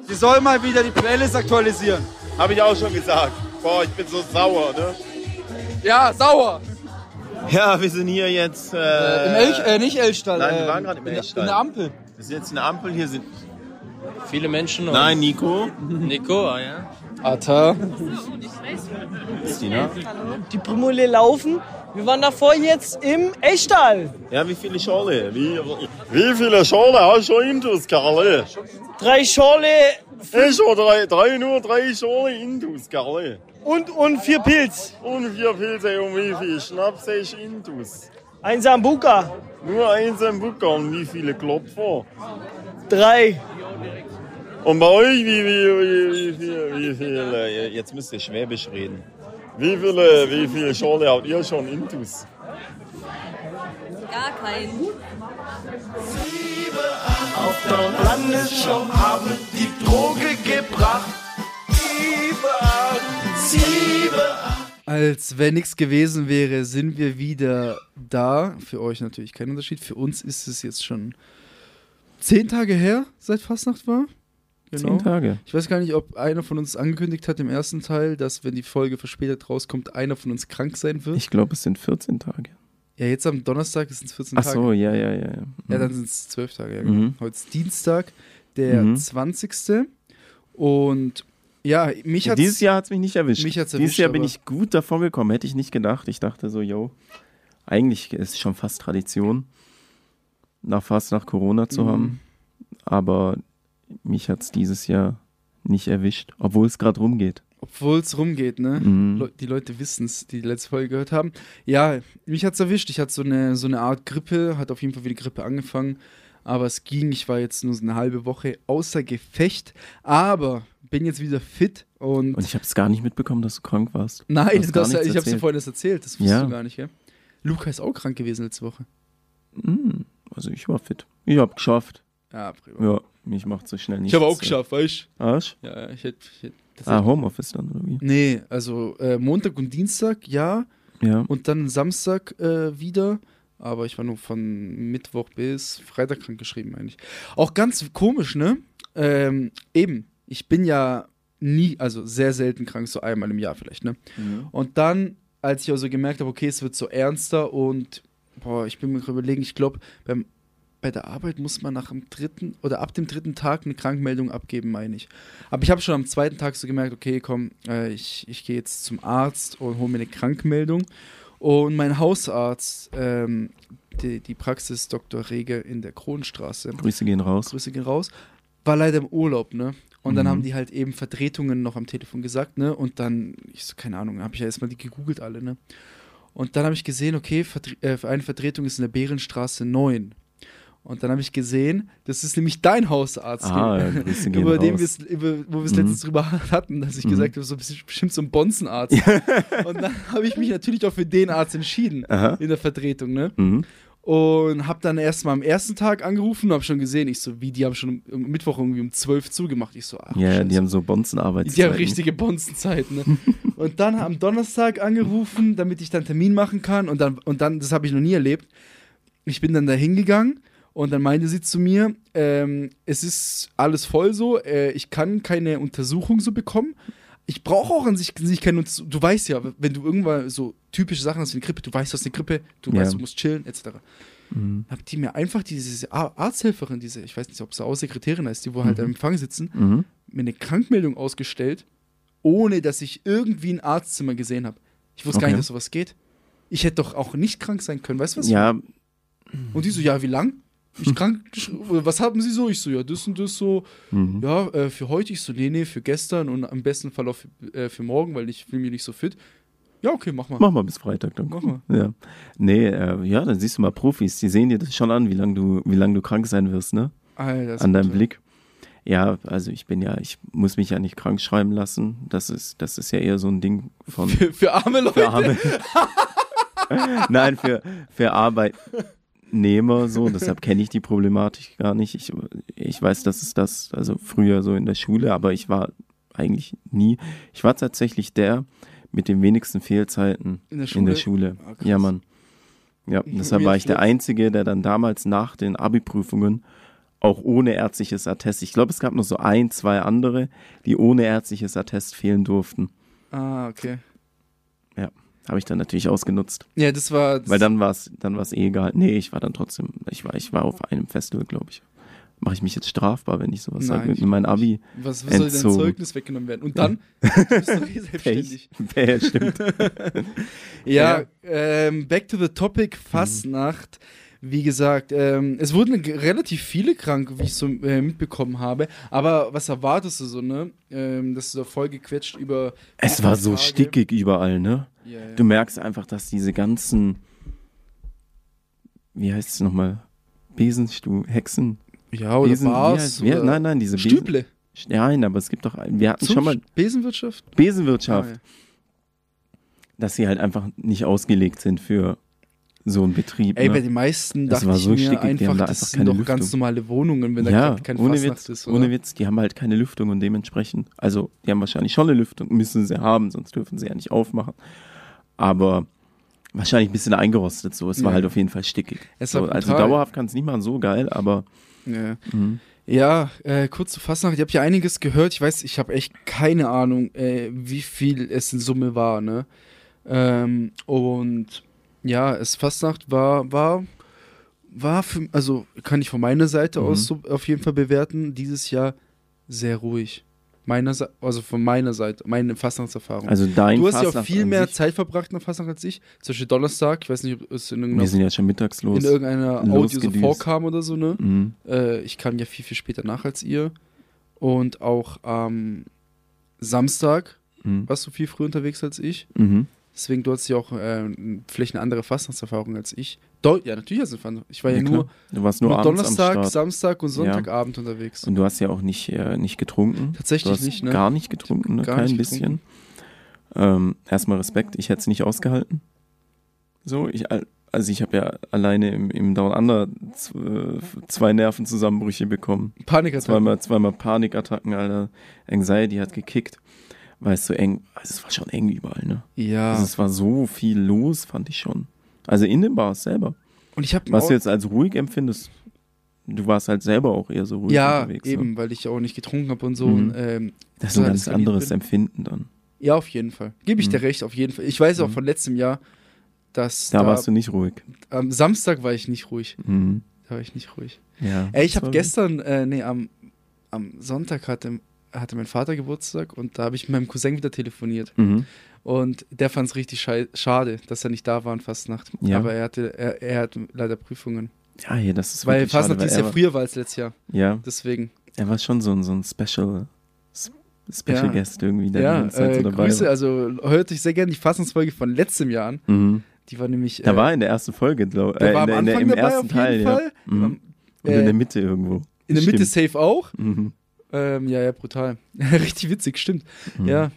Sie soll mal wieder die Playlist aktualisieren. Habe ich auch schon gesagt. Boah, ich bin so sauer, ne? Ja, sauer. Ja, wir sind hier jetzt. Äh, Äh, Im Elch, äh, nicht Elchstall. Nein, wir äh, waren gerade im in der- Elchstall. In der Ampel. Wir sind jetzt in der Ampel, hier sind. Viele Menschen. und- Nein, Nico. Nico, ah, ja. Atta. Stina. Die Primule laufen. Wir waren davor jetzt im Echtstall. Ja, wie viele Schorle? Wie, wie viele Schorle hast du intus, Karle? Drei Schorle Ich nur drei, drei, nur drei Schorle intus, Karle. und, und vier Pilz. Und vier Pilze und wie viel Schnaps hast du intus? Ein Sambuka. Nur eins im Bucker und wie viele Klopfer? Drei. Und bei euch, wie, wie, wie, wie viel, wie viel, jetzt müsst ihr Schwäbisch reden. Wie viele, wie viele Schorle habt ihr schon intus? Gar keinen. Auf der Landesschau haben die Droge gebracht. Als wenn nichts gewesen wäre, sind wir wieder da. Für euch natürlich kein Unterschied. Für uns ist es jetzt schon zehn Tage her, seit Fastnacht war. Zehn Tage. Ich weiß gar nicht, ob einer von uns angekündigt hat im ersten Teil, dass wenn die Folge verspätet rauskommt, einer von uns krank sein wird. Ich glaube, es sind 14 Tage. ja, jetzt am Donnerstag sind es 14 Ach Tage. so, ja, ja, ja. ja. Ja, Mhm. dann sind es 12 Tage. Ja, genau. Mhm. Heute ist Dienstag, der Mhm. 20. Und ja, mich Ja, hat Dieses Jahr hat es mich nicht erwischt. Mich hat's Dieses erwischt, Jahr bin ich gut davon gekommen. Hätte ich nicht gedacht. Ich dachte so, yo, eigentlich ist es schon fast Tradition, nach fast nach Corona zu Mhm. haben. Aber mich hat es dieses Jahr nicht erwischt, obwohl es gerade rumgeht. Obwohl es rumgeht, ne? Mhm. Leu- Die Leute wissen es, die die letzte Folge gehört haben. Ja, mich hat's erwischt. Ich hatte so eine, so eine Art Grippe, hat auf jeden Fall wie die Grippe angefangen. Aber es ging, ich war jetzt nur so eine halbe Woche außer Gefecht. Aber bin jetzt wieder fit und. Und ich habe es gar nicht mitbekommen, dass du krank warst. nein, Du das, ich hab's dir erzählt. vorhin erst erzählt. Das wusstest Ja. du gar nicht, gell? Luca ist auch krank gewesen letzte Woche. Mm, Also ich war fit. Ich habe geschafft. Ja, prima. Ja, mich macht so schnell nicht. Ich habe auch geschafft, weißt du? Arsch? Ja, ich hätte. Ich hätt, das Ah, Homeoffice dann, oder wie? Nee, also äh, Montag und Dienstag, ja. Ja. Und dann Samstag äh, wieder. Aber ich war nur von Mittwoch bis Freitag krank geschrieben, eigentlich. Auch ganz komisch, ne? Ähm, eben, ich bin ja nie, also sehr selten krank, so einmal im Jahr vielleicht, ne? Mhm. Und dann, als ich also gemerkt habe, okay, es wird so ernster und boah, ich bin mir überlegen, ich glaube, beim bei der Arbeit muss man nach dem dritten oder ab dem dritten Tag eine Krankmeldung abgeben, meine ich. Aber ich habe schon am zweiten Tag so gemerkt, okay, komm, äh, ich, ich gehe jetzt zum Arzt und hole mir eine Krankmeldung. Und mein Hausarzt, ähm, die, die Praxis Dr. Rege in der Kronstraße, Grüße gehen raus. Grüße gehen raus, war leider im Urlaub, ne? Und dann Mhm. haben die halt eben Vertretungen noch am Telefon gesagt, ne? Und dann, ich so, keine Ahnung, habe ich ja erstmal die gegoogelt alle, ne? Und dann habe ich gesehen, okay, Vertre äh, eine Vertretung ist in der Bärenstraße 9. Und dann habe ich gesehen, das ist nämlich dein Hausarzt, Ah, ja, über den wir's- über, wo wir es Mhm. letztens drüber hatten, dass ich Mhm. gesagt habe, so bestimmt so ein Bonzenarzt. Und dann habe ich mich natürlich auch für den Arzt entschieden Aha. in der Vertretung, ne? Mhm. Und habe dann erst mal am ersten Tag angerufen und habe schon gesehen, ich so, wie, die haben schon am Mittwoch irgendwie um 12 zugemacht. Ich so, ach, Ja, ja, die Scheiße. haben so Bonzenarbeitszeiten. Die haben richtige Bonzenzeiten. Ne? und dann am Donnerstag angerufen, damit ich dann Termin machen kann. Und dann, und dann das habe ich noch nie erlebt. Ich bin dann da hingegangen und dann meinte sie zu mir, ähm, es ist alles voll so, äh, ich kann keine Untersuchung so bekommen. Ich brauche auch an sich, sich keine Untersuchung. Du weißt ja, wenn du irgendwann so typische Sachen hast wie eine Grippe, du weißt, du hast eine Grippe, du Ja. weißt, du musst chillen, etc. Mhm. Habt die mir einfach diese Arzthelferin, diese, ich weiß nicht, ob sie auch Sekretärin heißt, die wo halt Mhm. am Empfang sitzen, Mhm. mir eine Krankmeldung ausgestellt, ohne dass ich irgendwie ein Arztzimmer gesehen habe. Ich wusste gar Okay. nicht, dass sowas geht. Ich hätte doch auch nicht krank sein können, weißt du was? Ja, Und die so, ja, wie lang? Ich krank, was haben sie so? Ich so, ja, das und das so. Mhm. Ja, äh, für heute. Ich so, nee, nee, für gestern und am besten Fall auch für, äh, für morgen, weil ich fühle mich nicht so fit. Ja, okay, mach mal. mach mal bis Freitag dann. Mach mal. Ja. Nee, äh, ja, dann siehst du mal Profis, die sehen dir das schon an, wie lange du, wie lang du krank sein wirst, ne? Alter, An deinem. Blick. Ja, also ich bin ja, ich muss mich ja nicht krank schreiben lassen. Das ist, das ist ja eher so ein Ding von. Für, für arme Leute. Für arme. Nein, für, für Arbeitnehmer so. Deshalb kenne ich die Problematik gar nicht. Ich, ich weiß, dass es das, also früher so in der Schule, aber ich war eigentlich nie. Ich war tatsächlich der mit den wenigsten Fehlzeiten In der In der Schule? Schule. Ah, ja, Mann. Ja, deshalb Mir war ich der. Einzige, der dann damals nach den Abi-Prüfungen auch ohne ärztliches Attest, ich glaube, es gab noch so ein, zwei andere, die ohne ärztliches Attest fehlen durften. Ah, okay. Habe ich dann natürlich ausgenutzt. Ja, das war. Das Weil dann war es dann war's eh egal. Nee, ich war dann trotzdem, ich war, ich war auf einem Festival, glaube ich. Mache ich mich jetzt strafbar, wenn ich sowas Nein, sage? ich meinem Abi. Was, was soll dein. Zeugnis weggenommen werden? Und dann? Du bist doch eh selbstständig. Pech. Ja, stimmt. Ja, Ja. Ähm, back to the topic, Fastnacht. Wie gesagt, ähm, es wurden relativ viele krank, wie ich so äh, mitbekommen habe. Aber was erwartest du so, ne? Ähm, dass du da voll gequetscht über. Es war so Tage. stickig überall, ne? Ja, ja. Du merkst einfach, dass diese ganzen, wie heißt es nochmal? Besenstu, Hexen. Ja, oder Besen, wie Bars heißt- wie- nein, nein, diese Besen. Stüble. Nein, aber es gibt doch, wir hatten schon mal Besenwirtschaft? Besenwirtschaft, Ah, ja. dass sie halt einfach nicht ausgelegt sind für so einen Betrieb. Ey, ne? bei den meisten Das dachte war ich so mir stickig, die einfach, da das einfach sind keine doch Lüftung. ganz normale Wohnungen, wenn da ja, gerade keine ohne Witz, ist. ohne oder? Witz, die haben halt keine Lüftung und dementsprechend, also die haben wahrscheinlich schon eine Lüftung, müssen sie haben, sonst dürfen sie ja nicht aufmachen. Aber wahrscheinlich ein bisschen eingerostet so, es war Ja. halt auf jeden Fall stickig. So, also dauerhaft kann es nicht machen, so geil, aber Ja. mhm. Ja, äh, kurz zu Fastnacht. Ich habe ja einiges gehört. Ich weiß, ich habe echt keine Ahnung, äh, wie viel es in Summe war, ne? Ähm, und ja, es Fastnacht war, war, war für, also kann ich von meiner Seite Mhm. aus so auf jeden Fall bewerten, dieses Jahr sehr ruhig. Meiner, also von meiner Seite, meine Fastnachtserfahrung. Also dein Du hast ja auch Fastnacht viel mehr? Zeit verbracht in der Fastnacht als ich. Zum Beispiel Donnerstag, ich weiß nicht, ob es in irgendeiner, Wir sind ja schon mittags los. in irgendeiner Audio so vorkam oder so, ne? Mhm. Äh, ich kam ja viel, viel später nach als ihr. Und auch am Samstag Mhm. warst du viel früher unterwegs als ich. Mhm. Deswegen, du hast ja auch äh, vielleicht eine andere Fastnachtserfahrung als ich. Deu ja, natürlich hast du eine Fastnacht- Ich war ja, Ja, nur. Du warst nur am Donnerstag. Samstag und Ja. Sonntagabend unterwegs. Und du hast ja auch nicht, äh, nicht getrunken. Tatsächlich du hast nicht, ne? Gar nicht getrunken, ne? Gar kein bisschen. Ähm, erstmal Respekt, ich hätte es nicht ausgehalten. So, ich, al- also ich habe ja alleine im, im Down Under äh, zwei Nervenzusammenbrüche bekommen. Panikattacken. Zweimal, zweimal Panikattacken, Alter. Anxiety hat gekickt. Weil es so eng, also es war schon eng überall, ne? Ja. Also es war so viel los, fand ich schon. Also in den Bars selber. Und ich habe Was du jetzt als ruhig empfindest, du warst halt selber auch eher so ruhig ja, unterwegs. eben, Ne? weil ich auch nicht getrunken habe und so. Mhm. Und, ähm, Das ist so ein ganz anderes bin. Empfinden dann. Ja, auf jeden Fall. Gebe ich Mhm. dir recht, auf jeden Fall. Ich weiß auch Mhm. von letztem Jahr, dass. Da warst du nicht ruhig. Am Samstag war ich nicht ruhig. Mhm. Da war ich nicht ruhig. Ja, Ey, ich habe gestern, äh, nee, am, am Sonntag hatte, hatte mein Vater Geburtstag und da habe ich mit meinem Cousin wieder telefoniert. Mhm. Und der fand es richtig schade, dass er nicht da war an Fastnacht. Ja. Aber er hatte, er, er hat leider Prüfungen. Ja, ja, das ist Weil Fastnacht dieses Jahr war- früher war als letztes Jahr. Ja. Deswegen. Er war schon so ein, so ein Special, Special Ja. Guest irgendwie, der ja, die ganze Zeit äh, so dabei Grüße, war. also hört euch sehr gerne die Fastnachtsfolge von letztem Jahr an. Mhm. Die war nämlich. Da äh, war in der ersten Folge, glaube Der äh, war in am in der, im dabei ersten auf jeden Teil, Fall. ja. Mhm. Und äh, in der Mitte irgendwo. In der Mitte Stimmt. safe auch. Mhm. Ähm, ja, ja, brutal. Richtig witzig, stimmt. Mhm. Ja.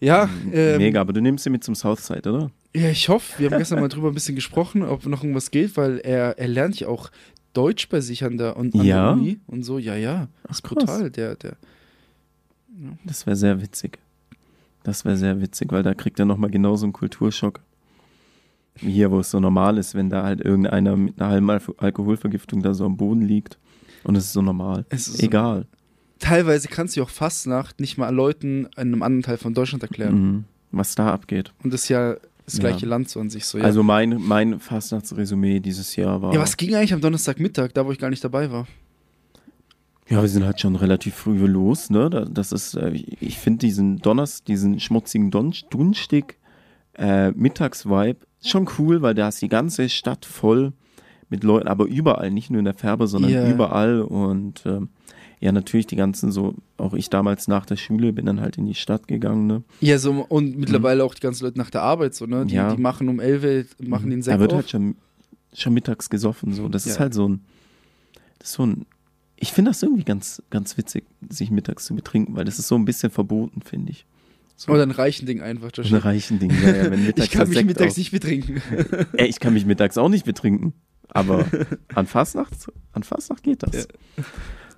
Ja, ähm, Mega, aber du nimmst ihn mit zum Southside, oder? Ja, ich hoffe, wir haben gestern mal drüber ein bisschen gesprochen, ob noch irgendwas geht, weil er, er lernt ja auch Deutsch bei sich an der, und, an Ja? der Uni und so. Ja, ja. Das ist brutal. Der, der, Das wäre sehr witzig. Das wäre sehr witzig, weil da kriegt er nochmal genauso einen Kulturschock. Wie hier, wo es so normal ist, wenn da halt irgendeiner mit einer halben Alkoholvergiftung da so am Boden liegt. Und es ist so normal. Es ist- Egal. Teilweise kannst du auch Fastnacht nicht mal Leuten in einem anderen Teil von Deutschland erklären. Mhm. Was da abgeht. Und das ist ja das Ja. gleiche Land so an sich so. Ja. Also mein, mein Fastnachtsresümee dieses Jahr war. ja, was ging eigentlich am Donnerstagmittag, da wo ich gar nicht dabei war? Ja, wir sind halt schon relativ früh los, ne? Da- Das ist, äh, ich- finde diesen Donners, diesen schmutzigen Don Dunstig äh, Mittagsvibe schon cool, weil da ist die ganze Stadt voll mit Leuten, aber überall, nicht nur in der Färbe, sondern Ja. überall und ähm, ja, natürlich die ganzen so, auch ich damals nach der Schule bin dann halt in die Stadt gegangen, ne? Ja, so und mittlerweile auch die ganzen Leute nach der Arbeit so, ne? Die, Ja. die machen um 11 Uhr, machen den Da Sekt wird auf. halt schon, schon mittags gesoffen, so. Das ist Ja. halt so ein, das ist so ein, ich finde das irgendwie ganz, ganz witzig, sich mittags zu betrinken, weil das ist so ein bisschen verboten, finde ich. So. Oder ein reichen Ding einfach. Josh. Ein reichen Ding, ja, ja, wenn mittags ich kann mich Sekt mittags auf- nicht betrinken. Ey, ich kann mich mittags auch nicht betrinken. Aber an Fastnacht, an Fastnacht geht das.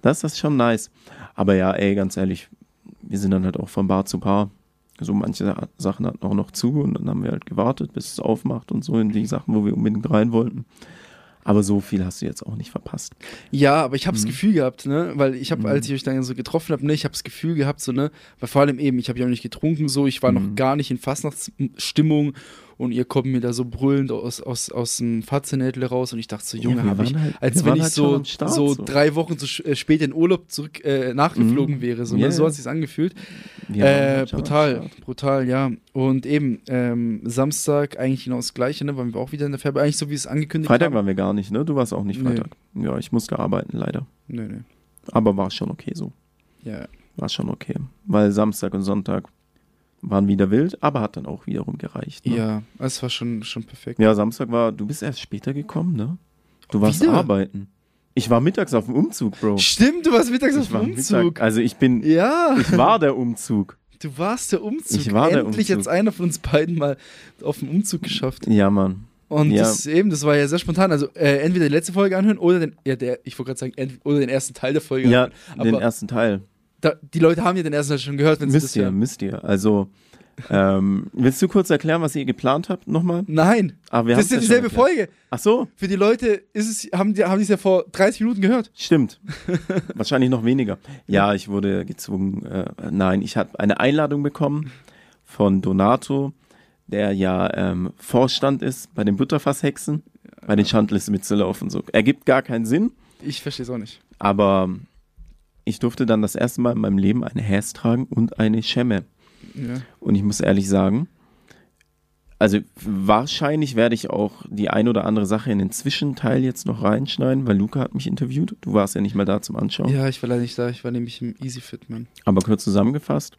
Das ist schon nice. Aber ja, ey, ganz ehrlich, wir sind dann halt auch von Bar zu Bar. So manche Sa- Sachen hatten auch noch zu und dann haben wir halt gewartet, bis es aufmacht und so in die Sachen, wo wir unbedingt rein wollten. Aber so viel hast du jetzt auch nicht verpasst. Ja, aber ich habe das Mhm. Gefühl gehabt, ne, weil ich habe, Mhm. als ich euch dann so getroffen habe, ne, ich habe das Gefühl gehabt, so ne, weil vor allem eben, ich habe ja auch nicht getrunken, so, ich war Mhm. noch gar nicht in Fastnachtsstimmung und ihr kommt mir da so brüllend aus, aus, aus dem Fazernädle raus und ich dachte so, Ja, Junge, wir habe ich, halt- als wenn ich halt so, Start, so, so. drei Wochen zu äh, spät in Urlaub zurück äh, nachgeflogen Mhm. wäre, so, Ja, ne, so ja. hat sich's angefühlt. Waren Äh, halt brutal, brutal, ja. Und eben, ähm, Samstag eigentlich genau das Gleiche, ne, waren wir auch wieder in der Färbe, eigentlich so wie es angekündigt Freitag haben. waren wir gar nicht, ne? Du warst auch nicht Nee. Freitag. Ja, ich musste arbeiten, leider. Nee, nee. Aber war schon okay so. Ja. War schon okay. Weil Samstag und Sonntag waren wieder wild, aber hat dann auch wiederum gereicht. Ne? Ja, es war schon, schon perfekt. Ja, Samstag war, du bist erst später gekommen, ne? Du warst Wieder? arbeiten. Ich war mittags auf dem Umzug, Bro. Stimmt, du warst mittags Ich auf dem Umzug. Mittag, also ich bin, Ja. ich war der Umzug. Du warst der Umzug. Ich war der Endlich Umzug. jetzt einer von uns beiden mal auf den Umzug geschafft. Ja, Mann. Und ja. das eben, das war ja sehr spontan. Also äh, entweder die letzte Folge anhören oder den, ja, der, ich wollte gerade sagen, oder den ersten Teil der Folge ja, anhören. den Aber ersten Teil. Da, die Leute haben ja den ersten Teil schon gehört, wenn sie Müsst das ihr, hören. müsst ihr. Also, Ähm, willst du kurz erklären, was ihr geplant habt nochmal? Nein. Ah, wir das ist ja dieselbe. Folge. Ach so. Für die Leute ist es, haben die haben es ja vor 30 Minuten gehört. Stimmt. Wahrscheinlich noch weniger. Ja, ich wurde gezwungen. Äh, nein, ich habe eine Einladung bekommen von Donato, der ja ähm, Vorstand ist bei den Butterfasshexen, bei den Schandlis mitzulaufen. So. Ergibt gar keinen Sinn, Ich verstehe es auch nicht. aber ich durfte dann das erste Mal in meinem Leben eine Häs tragen und eine Schemme. Ja. Und ich muss ehrlich sagen, also wahrscheinlich werde ich auch die ein oder andere Sache in den Zwischenteil jetzt noch reinschneiden, weil Luca hat mich interviewt. Du warst ja nicht mal da zum Anschauen. Ja, ich war leider nicht da. Ich war nämlich im EasyFit, Mann. Aber kurz zusammengefasst.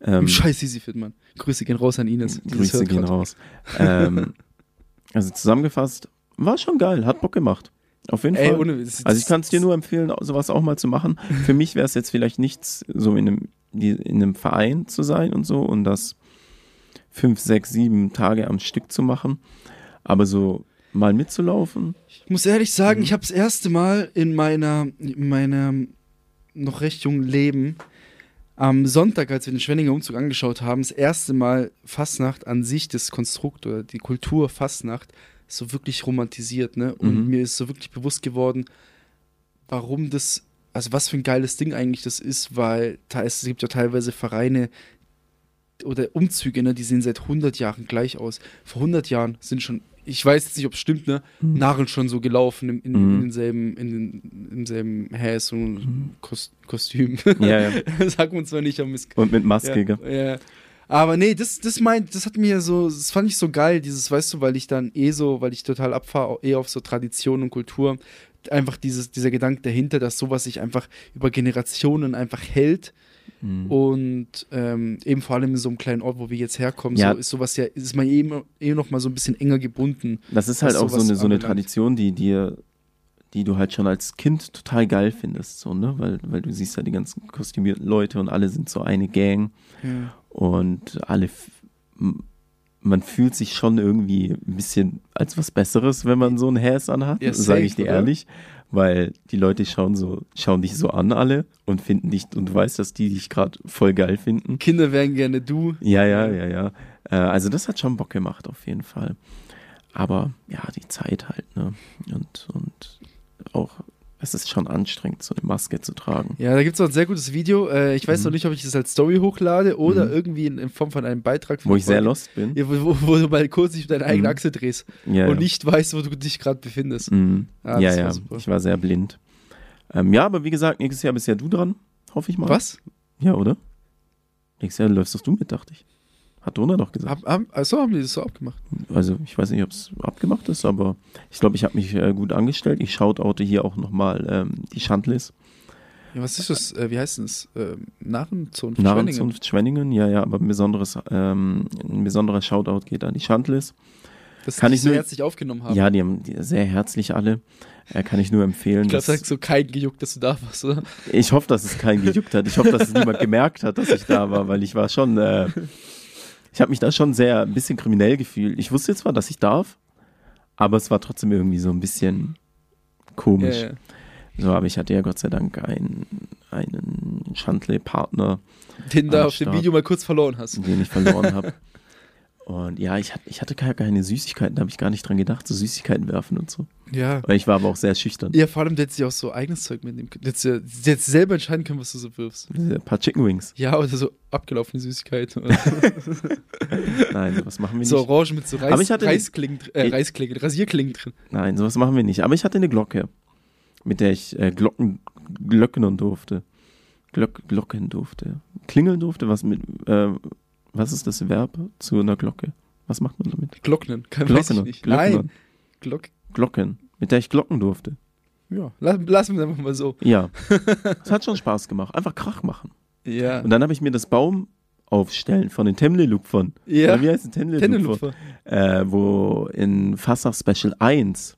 Ähm, Im scheiß EasyFit, Mann. Grüße gehen raus an Ines. Grüße gehen raus. ähm, also zusammengefasst, war schon geil, hat Bock gemacht. Auf jeden Ey, Fall. ohne- das- also ich kann es dir nur empfehlen, sowas auch mal zu machen. Für mich wäre es jetzt vielleicht nichts, so in einem, in einem Verein zu sein und so und das fünf, sechs, sieben Tage am Stück zu machen. Aber so mal mitzulaufen. Ich muss ehrlich Mhm. sagen, ich habe das erste Mal in meiner, in meinem noch recht jungen Leben am Sonntag, als wir den Schwenninger Umzug angeschaut haben, das erste Mal Fastnacht an sich, das Konstrukt oder die Kultur Fastnacht, so wirklich romantisiert, ne? Und Mhm. mir ist so wirklich bewusst geworden, warum das, also was für ein geiles Ding eigentlich das ist, weil da es gibt ja teilweise Vereine oder Umzüge, ne, die sehen seit 100 Jahren gleich aus. Vor 100 Jahren sind schon, ich weiß jetzt nicht, ob es stimmt, ne, Mhm. Narren schon so gelaufen in, in, Mhm. in denselben, in den, im selben Häs und Kos Kostüm. Ja, ja. Sagen wir uns zwar nicht, aber es Und mit Maske, ja, ja. Aber nee, das, das meint, das hat mir so, das fand ich so geil, dieses, weißt du, weil ich dann eh so, weil ich total abfahre, eh auf so Tradition und Kultur, einfach dieses, dieser Gedanke dahinter, dass sowas sich einfach über Generationen einfach hält. Mhm. Und ähm, eben vor allem in so einem kleinen Ort, wo wir jetzt herkommen, Ja. so ist sowas ja, ist man eben eh noch mal so ein bisschen enger gebunden. Das ist halt auch so eine, so eine. Tradition, die dir, die du halt schon als Kind total geil findest, so, ne? Weil, weil du siehst ja die ganzen kostümierten Leute und alle sind so eine Gang Ja. Und alle, man fühlt sich schon irgendwie ein bisschen als was Besseres, wenn man so ein Häs anhat, Ja, sage ich dir oder? ehrlich. Weil die Leute schauen so, schauen dich so an alle und finden dich, und du weißt, dass die dich gerade voll geil finden. Kinder wären gerne du. Ja, ja, ja, ja. Äh, also das hat schon Bock gemacht, auf jeden Fall. Aber ja, die Zeit halt, ne? Und, und auch, es ist schon anstrengend, so eine Maske zu tragen. Ja, da gibt es auch ein sehr gutes Video. Äh, ich weiß noch nicht, ob ich das als Story hochlade oder Mhm. irgendwie in, in Form von einem Beitrag. Wo ich sehr lost bin. Ja, wo, wo, du mal kurz dich auf deine eigene Mhm. Achse drehst Ja, und ja. nicht weißt, wo du dich gerade befindest. Mhm. Ah, ja, war ja, super. ich war sehr blind. Ähm, ja, aber wie gesagt, nächstes Jahr bist ja du dran, hoffe ich mal. Was? Ja, oder? Nächstes Jahr läufst doch du mit, dachte ich. Hat Dona doch gesagt. Hab, hab, achso, haben die das so abgemacht? Also ich weiß nicht, ob es abgemacht ist, aber ich glaube, ich habe mich äh, gut angestellt. Ich shoutoute hier auch nochmal ähm, die Schandlis. Ja, was ist das? Äh, wie heißt denn das? Ähm, Narrenzunft? Narrenzunft Schwenningen, ja, ja, aber ein besonderes, ähm, ein besonderer Shoutout geht an die Schandlis. Die kann ich so nur, herzlich aufgenommen haben. Ja, die haben die sehr herzlich alle. Äh, kann ich nur empfehlen. Ich glaube, da hat so kein gejuckt, dass du da warst, oder? Ich hoffe, dass es keinen gejuckt hat. Ich hoffe, dass es niemand gemerkt hat, dass ich da war, weil ich war schon, äh, ich habe mich da schon sehr ein bisschen kriminell gefühlt. Ich wusste zwar, dass ich darf, aber es war trotzdem irgendwie so ein bisschen komisch. Ja. So, aber ich hatte ja Gott sei Dank einen, einen Chantley-Partner. Den am auf dem Video mal kurz verloren hast. Den ich verloren habe. Und ja, ich hatte, ich hatte gar keine Süßigkeiten, da habe ich gar nicht dran gedacht, so Süßigkeiten werfen und so. Ja. Weil ich war aber auch sehr schüchtern. Ja, vor allem, der hätte sich auch so eigenes Zeug mitnehmen können. Der hätte ja- der hätte selber entscheiden können, was du so wirfst. Ein paar Chicken Wings. Ja, oder so abgelaufene Süßigkeiten. Nein, sowas machen wir nicht. so Orange mit so Reis, Aber ich hatte- Reisklingen, äh, Reisklingen, Rasierklingen drin. Nein, sowas machen wir nicht. Aber ich hatte eine Glocke, mit der ich äh, Glocken, glöcknern durfte. Glock, glocken durfte. Klingeln durfte, was mit, äh, was ist das Verb zu einer Glocke? Was macht man damit? Glocknen, kann- weiß ich nicht. Nein. Glock. Glocken, mit der ich glocken durfte. Ja, lass, lassen wir es einfach mal so. Ja. Es hat schon Spaß gemacht. Einfach Krach machen. Ja. Und dann habe ich mir das Baum aufstellen von den Temle-Lupfern. Ja. Oder Wie heißt ein Temle-Lupfer. Äh, wo in Fassach Special 1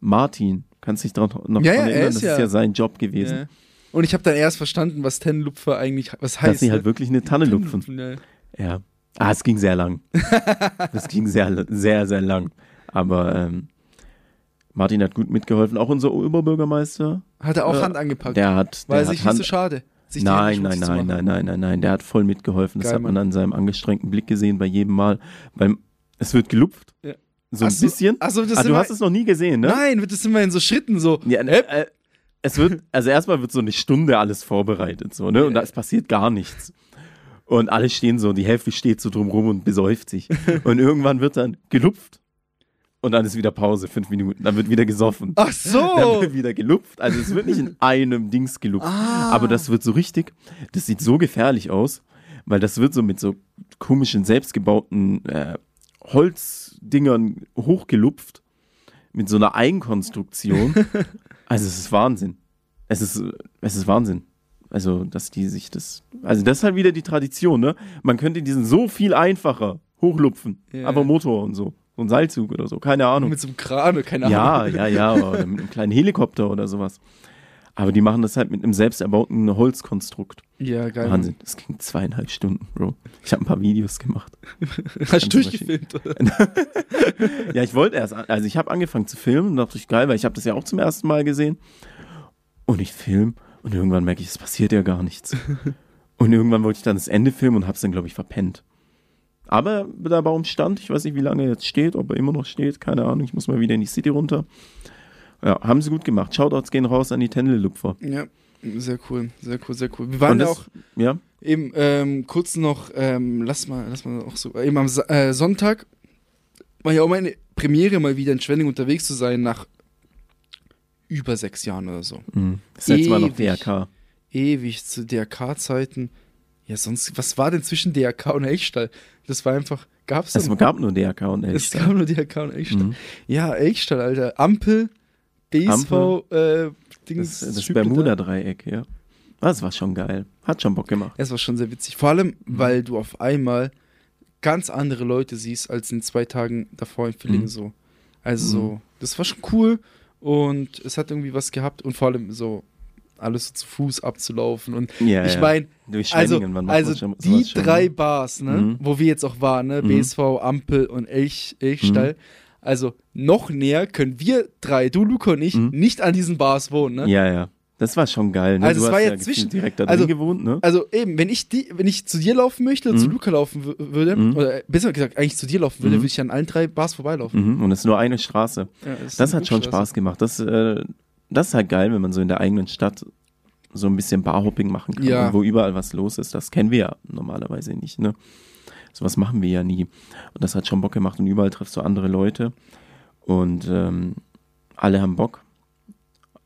Martin, kannst dich daran noch Ja, ja, dran er erinnern, das ja- ist ja sein Job gewesen. Ja. Und ich habe dann erst verstanden, was Tennenlupfer eigentlich was heißt. dass sie halt ne? wirklich eine Tanne lupfen. Ja. Ah, es ging sehr lang. das ging sehr, sehr, sehr lang. Aber ähm, Martin hat gut mitgeholfen. Auch unser Oberbürgermeister. Hat er auch äh, Hand angepackt. Der hat, War der er sich nicht Hand, so schade. sich Nein, nein, nein, nein, nein, nein, nein. Der hat voll mitgeholfen. Das Geil, hat man Mann. an seinem angestrengten Blick gesehen bei jedem Mal. Weil es wird gelupft. Ja. So ein Ach so, bisschen. ach so, das ah, du hast es noch nie gesehen, ne? Nein, wird das immer in so Schritten so. Ja, ne, äh, es wird, also erstmal wird so eine Stunde alles vorbereitet, so, ne? Und da es passiert gar nichts. Und alle stehen so, die Hälfte steht so drumrum und besäuft sich. Und irgendwann wird dann gelupft. Und dann ist wieder Pause, fünf Minuten. Dann wird wieder gesoffen. Ach so. Dann wird wieder gelupft. Also es wird nicht in einem Dings gelupft. Ah. Aber das wird so richtig, das sieht so gefährlich aus, weil das wird so mit so komischen, selbstgebauten äh, Holzdingern hochgelupft. Mit so einer Eigenkonstruktion. also es ist Wahnsinn. Es ist, es ist Wahnsinn. Also, dass die sich das. Also, das ist halt wieder die Tradition, ne? Man könnte diesen so viel einfacher hochlupfen. Ja. Aber Motor und so. So ein Seilzug oder so, keine Ahnung. Mit so einem Kran oder keine Ja, Ahnung. ja, ja, oder mit einem kleinen Helikopter oder sowas. Aber die machen das halt mit einem selbst erbauten Holzkonstrukt. Ja, geil. Wahnsinn. Das ging zweieinhalb Stunden, Bro. Ich habe ein paar Videos gemacht. Hast du durchgefilmt, ja, ich wollte erst, also ich habe angefangen zu filmen und dachte ich, geil, weil ich habe das ja auch zum ersten Mal gesehen. Und ich film und irgendwann merke ich, es passiert ja gar nichts. und irgendwann wollte ich dann das Ende filmen und habe es dann, glaube ich, verpennt. Aber der Baum stand, ich weiß nicht, wie lange er jetzt steht, ob er immer noch steht, keine Ahnung, ich muss mal wieder in die City runter. Ja, haben sie gut gemacht. Shoutouts gehen raus an die Tendel-Lupfer. Ja, sehr cool, sehr cool, sehr cool. Wir waren Und ja das- auch ja. eben ähm, kurz noch, ähm, lass mal, lass mal auch so, eben am Sa äh, Sonntag war ja auch meine Premiere mal wieder in Schwenning unterwegs zu sein nach über sechs Jahren oder so. Mhm. Das letzte Mal noch. DRK. Ewig zu DRK-Zeiten. Ja, sonst, was war denn zwischen DRK und Elchstall? Das war einfach, gab's Es denn- gab nur DRK und Es Elchstall. gab nur DRK und Elchstall. Mhm. Ja, Elchstall, Alter. Ampel, BSV, äh, Dings. Das, das. Bermuda-Dreieck, ja. Das war schon geil. Hat schon Bock gemacht. Es war schon sehr witzig. Vor allem, Mhm. weil du auf einmal ganz andere Leute siehst als in zwei Tagen davor in Villingen Mhm. so. Also so, Mhm. das war schon cool und es hat irgendwie was gehabt und vor allem so alles so zu Fuß abzulaufen und Ja, ich ja. meine, Durch also, also schon- die drei? Bars, ne, Mhm. wo wir jetzt auch waren, ne, Mhm. BSV, Ampel und Elch, Elchstall, also noch näher können wir drei, du, Luca und ich, nicht an diesen Bars wohnen, ne? Mhm. Ja, ja. Das war schon geil. Ne? Also du es war ja zwischen direkt da drin also, gewohnt, ne? Also eben, wenn ich die, wenn ich zu dir laufen möchte oder zu Mhm. Luca laufen wü- würde, Mhm. oder besser gesagt, eigentlich zu dir laufen würde, Mhm. würde ich an allen drei Bars vorbeilaufen. Mhm. Und es ist nur eine Straße. Ja, ist das eine hat schon. Spaß gemacht. Das, äh, das ist halt geil, wenn man so in der eigenen Stadt so ein bisschen Barhopping machen kann, Ja. wo überall was los ist. Das kennen wir ja normalerweise nicht, ne? Sowas machen wir ja nie. Und das hat schon Bock gemacht und überall triffst du andere Leute und ähm, alle haben Bock.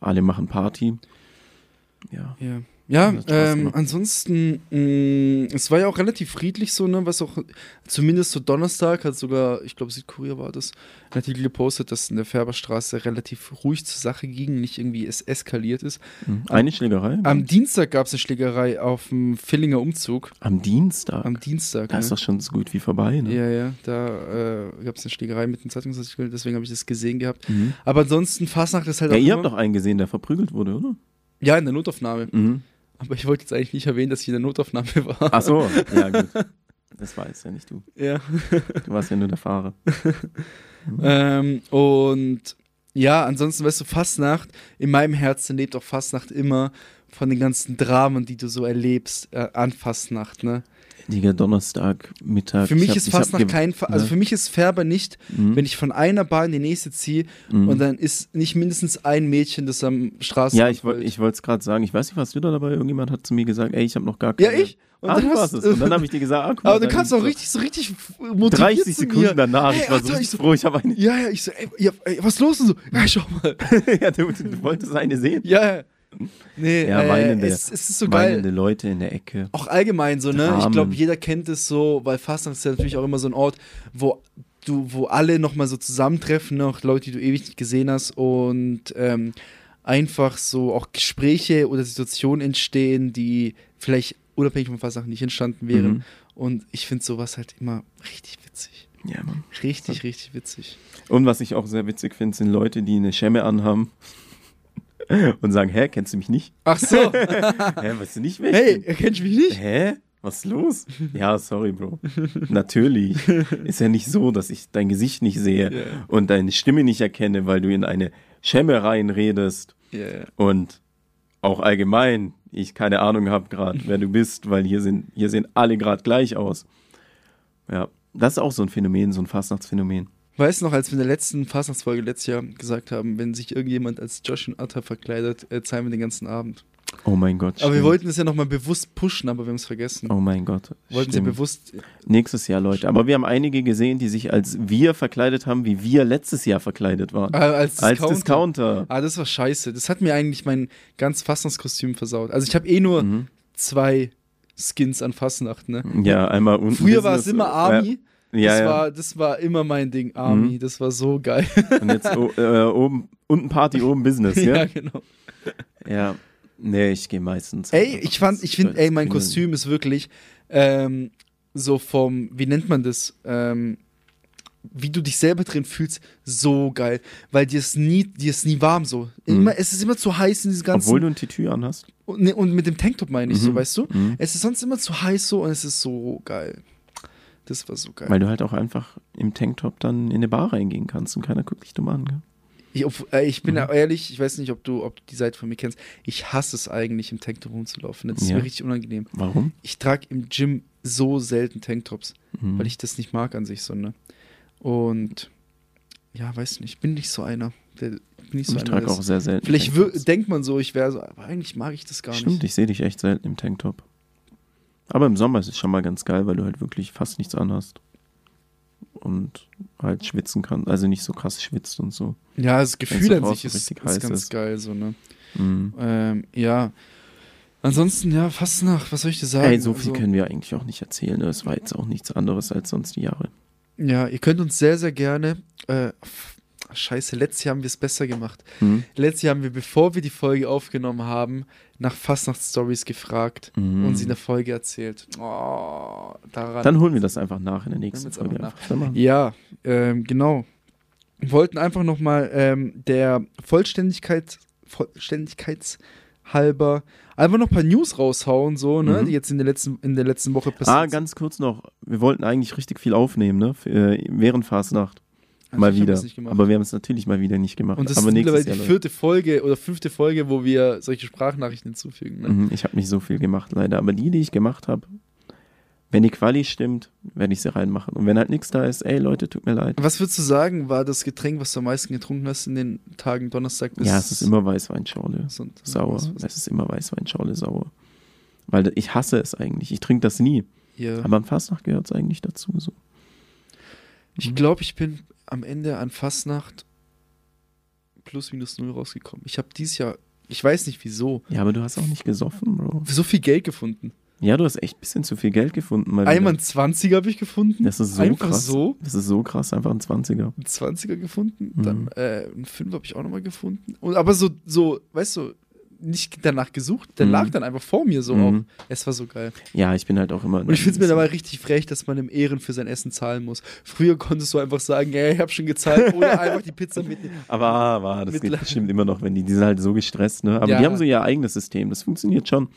Alle machen Party. Ja. Ja. Ja, ähm, ansonsten, mh, es war ja auch relativ friedlich so, ne, was auch, zumindest so Donnerstag hat sogar, ich glaube Südkorea war das, ein Artikel gepostet, dass in der Färberstraße relativ ruhig zur Sache ging, nicht irgendwie es eskaliert ist. Mhm. Eine Schlägerei? Am Dienstag gab es eine Schlägerei auf dem Villinger Umzug. Am Dienstag? Am Dienstag, Da ist ne? doch schon so gut wie vorbei, ne? Ja, ja, da äh, gab es eine Schlägerei mit dem Zeitungsartikel, deswegen habe ich das gesehen gehabt. Mhm. Aber ansonsten, Fastnacht ist halt Ja, auch ihr habt doch einen gesehen, der verprügelt wurde, oder? Ja, in der Notaufnahme. Mhm. Aber ich wollte jetzt eigentlich nicht erwähnen, dass ich in der Notaufnahme war. Ach so, ja gut. Das weiß ja nicht du. Ja. Du warst ja nur der Fahrer. ähm, und ja, ansonsten, weißt du, Fastnacht, in meinem Herzen lebt auch Fastnacht immer von den ganzen Dramen, die du so erlebst äh, an Fastnacht, ne? Digga, Donnerstag, Mittag. Für mich ich hab- ist Fastnacht ge- kein, Fa also ne? für mich ist Färber nicht, Mhm. wenn ich von einer Bar in die nächste ziehe Mhm. und dann ist nicht mindestens ein Mädchen, das am Straßen. Ja, ich, ich wollte es gerade sagen. Ich weiß nicht, was du da dabei? Irgendjemand hat zu mir gesagt, ey, ich habe noch gar keine. Ja, ich? Und ah, dann hast-. Und dann habe ich dir gesagt, ah, guck mal, Aber du kannst auch so richtig, so richtig motiviert 30 zu mir. Sekunden danach. Hey, ich war Alter, so ich so- froh, ich habe eine. Ja, ja, ich so, ey, ey, was ist los? Und so, ja, schau mal. ja, du, du wolltest eine sehen. Ja, ja. Nee, Ja, äh, weinende, es, es ist so geil. weinende Leute in der Ecke. Auch allgemein so, ne? Ich Dramen. glaube, jeder kennt es so, weil Fastnacht ist ja natürlich auch immer so ein Ort, wo du, wo alle nochmal so zusammentreffen, auch Leute, die du ewig nicht gesehen hast und ähm, einfach so auch Gespräche oder Situationen entstehen, die vielleicht unabhängig von Fastnacht nicht entstanden wären. Mhm. Und ich finde sowas halt immer richtig witzig. Ja, Mann. Richtig, richtig witzig. Und was ich auch sehr witzig finde, sind Leute, die eine Schemme anhaben und sagen, hä, kennst du mich nicht? Ach so. hä, weißt du nicht, wer ich Hey, kennst du mich nicht? Hä? Was ist los? Ja, sorry, Bro. Natürlich. Ist ja nicht so, dass ich dein Gesicht nicht sehe Ja. und deine Stimme nicht erkenne, weil du in eine Schemme reinredest ja. und auch allgemein ich keine Ahnung habe gerade, wer du bist, weil hier sind, hier sehen alle gerade gleich aus. Ja, das ist auch so ein Phänomen, so ein Fastnachtsphänomen. Weißt du noch, als wir in der letzten Fastnachtsfolge letztes Jahr gesagt haben, wenn sich irgendjemand als Josh und Atta verkleidet, äh, zahlen wir den ganzen Abend. Oh mein Gott. Aber wir stimmt. wollten es ja nochmal bewusst pushen, aber wir haben es vergessen. Oh mein Gott. Wollten sie bewusst. Nächstes Jahr, Leute. Aber wir haben einige gesehen, die sich als wir verkleidet haben, wie wir letztes Jahr verkleidet waren. Äh, als Discounter. Als Discounter. Ah, das war scheiße. Das hat mir eigentlich mein ganz Fastnachtskostüm versaut. Also ich habe eh nur Mhm. zwei Skins an Fastnacht, ne? Ja, einmal unten. Früher war es immer Army. Ja, das, ja. War, das war immer mein Ding, Army. Mhm. Das war so geil. Und jetzt o- äh, oben, unten Party, oben Business, ja? ja, genau. Ja. Nee, ich gehe meistens. Ey, ich fand, ich finde, ey, mein. Kostüm ist wirklich ähm, so vom, wie nennt man das? Ähm, wie du dich selber drin fühlst, so geil. Weil dir ist nie, dir ist nie warm so. Immer, Es ist immer zu heiß in diesem ganzen. Mhm. Obwohl du ein Tütü anhast. und, ne, und mit dem Tanktop meine ich so, Mhm. weißt du? Mhm. Es ist sonst immer zu heiß so und es ist so geil. Das war so geil. Weil du halt auch einfach im Tanktop dann in eine Bar reingehen kannst und keiner guckt dich dumm an. Gell? Ich, äh, ich Mhm. bin ja ehrlich, ich weiß nicht, ob du, ob du die Seite von mir kennst. Ich hasse es eigentlich, im Tanktop rumzulaufen. Das ist Ja. mir richtig unangenehm. Warum? Ich trage im Gym so selten Tanktops, Mhm. weil ich das nicht mag an sich so, ne? Und ja, weiß nicht, ich bin nicht so einer. Der, nicht so Ich trage auch sehr selten Vielleicht denkt man so, ich wäre so, aber eigentlich mag ich das gar Stimmt, nicht. ich sehe dich echt selten im Tanktop. Aber im Sommer ist es schon mal ganz geil, weil du halt wirklich fast nichts anhast. Und halt schwitzen kannst. Also nicht so krass schwitzt und so. Ja, das Gefühl an sich ist, ist ganz ist. geil, so, ne? Mhm. Ähm, ja. Ansonsten, ja, fast nach, was soll ich dir sagen? Ey, so viel Also- können wir eigentlich auch nicht erzählen. ne? Es war jetzt auch nichts anderes als sonst die Jahre. Ja, ihr könnt uns sehr, sehr gerne. Äh, scheiße, letztes Jahr haben wir es besser gemacht. Mhm. Letztes Jahr haben wir, bevor wir die Folge aufgenommen haben, nach Fastnacht-Stories gefragt Mhm. und sie in der Folge erzählt. Oh, daran. Dann holen wir das einfach nach in der nächsten Folge. Ja, ähm, genau. Wir wollten einfach nochmal ähm, der Vollständigkeit, Vollständigkeitshalber einfach noch ein paar News raushauen, so, ne, Mhm. die jetzt in der letzten, in der letzten Woche passiert Ah, ganz kurz noch. Wir wollten eigentlich richtig viel aufnehmen, ne? Für, äh, während Fastnacht. Also mal wieder. Aber wir haben es natürlich mal wieder nicht gemacht. Und das Aber ist mittlerweile die vierte Folge oder fünfte Folge, wo wir solche Sprachnachrichten hinzufügen. Ne? Mhm, ich habe nicht so viel gemacht, leider. Aber die, die ich gemacht habe, wenn die Quali stimmt, werde ich sie reinmachen. Und wenn halt nichts da ist, ey Leute, tut mir leid. Was würdest du sagen, war das Getränk, was du am meisten getrunken hast in den Tagen Donnerstag bis Ja, es ist immer Weißweinschorle. Sonntag? Sauer. Es ist immer Weißweinschorle sauer. Weil ich hasse es eigentlich. Ich trinke das nie. Ja. Aber am Fastnacht gehört es eigentlich dazu. So. Ich glaube, ich bin am Ende an Fastnacht plus minus null rausgekommen. Ich habe dieses Jahr, ich weiß nicht wieso, Ja, aber du hast auch nicht gesoffen, Bro. so viel Geld gefunden. Ja, du hast echt ein bisschen zu viel Geld gefunden. Mal Einmal wieder. ein 20er habe ich gefunden. Das ist so Einfach krass. so. Das ist so krass, einfach ein 20er. Ein 20er gefunden. Mhm. Dann äh, ein 5 habe ich auch nochmal gefunden. Und, aber so, so, weißt du, nicht danach gesucht, der Mhm. lag dann einfach vor mir so Mhm. auch. Es war so geil. Ja, ich bin halt auch immer. Und ich finde es mir dabei richtig frech, dass man im Ehren für sein Essen zahlen muss. Früher konntest du einfach sagen, ey, ich habe schon gezahlt oder einfach die Pizza mitnehmen. Aber, aber das geht bestimmt immer noch, wenn die, die sind halt so gestresst, ne? Aber Ja. die haben so ihr eigenes System, das funktioniert schon.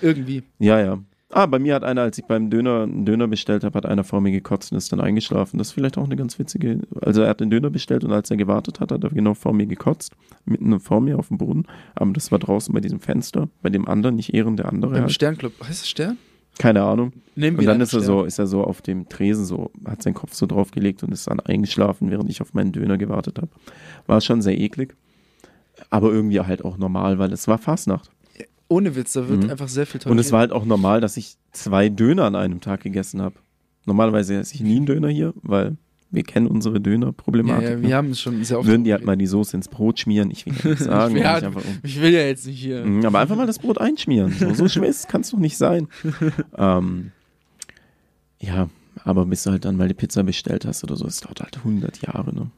Irgendwie. Ja, ja. Ah, bei mir hat einer, als ich beim Döner einen Döner bestellt habe, hat einer vor mir gekotzt und ist dann eingeschlafen. Das ist vielleicht auch eine ganz witzige. Also er hat den Döner bestellt und als er gewartet hat, hat er genau vor mir gekotzt. Mitten vor mir auf dem Boden. Aber das war draußen bei diesem Fenster, bei dem anderen, nicht Ehren, der andere. Beim Halt. Sternclub. Heißt das Stern? Keine Ahnung. Nehmen wir und dann ist er so, ist er so auf dem Tresen so, hat seinen Kopf so draufgelegt und ist dann eingeschlafen, während ich auf meinen Döner gewartet habe. War schon sehr eklig. Aber irgendwie halt auch normal, weil es war Fastnacht. Ohne Witz, da wird Mhm. einfach sehr viel Und es war halt auch normal, dass ich zwei Döner an einem Tag gegessen habe. Normalerweise esse ich nie einen Döner hier, weil wir kennen unsere ja, Döner-Problematik. ja, ne? wir haben es schon sehr oft. Würden die halt mal die Soße ins Brot schmieren, ich will ja nicht sagen. ja, nicht einfach um. ich will ja jetzt nicht hier. Mhm, Aber einfach mal das Brot einschmieren. So, so schwer kann es doch nicht sein. ähm, ja, aber bis du halt dann mal die Pizza bestellt hast oder so, es dauert halt 100 Jahre, ne?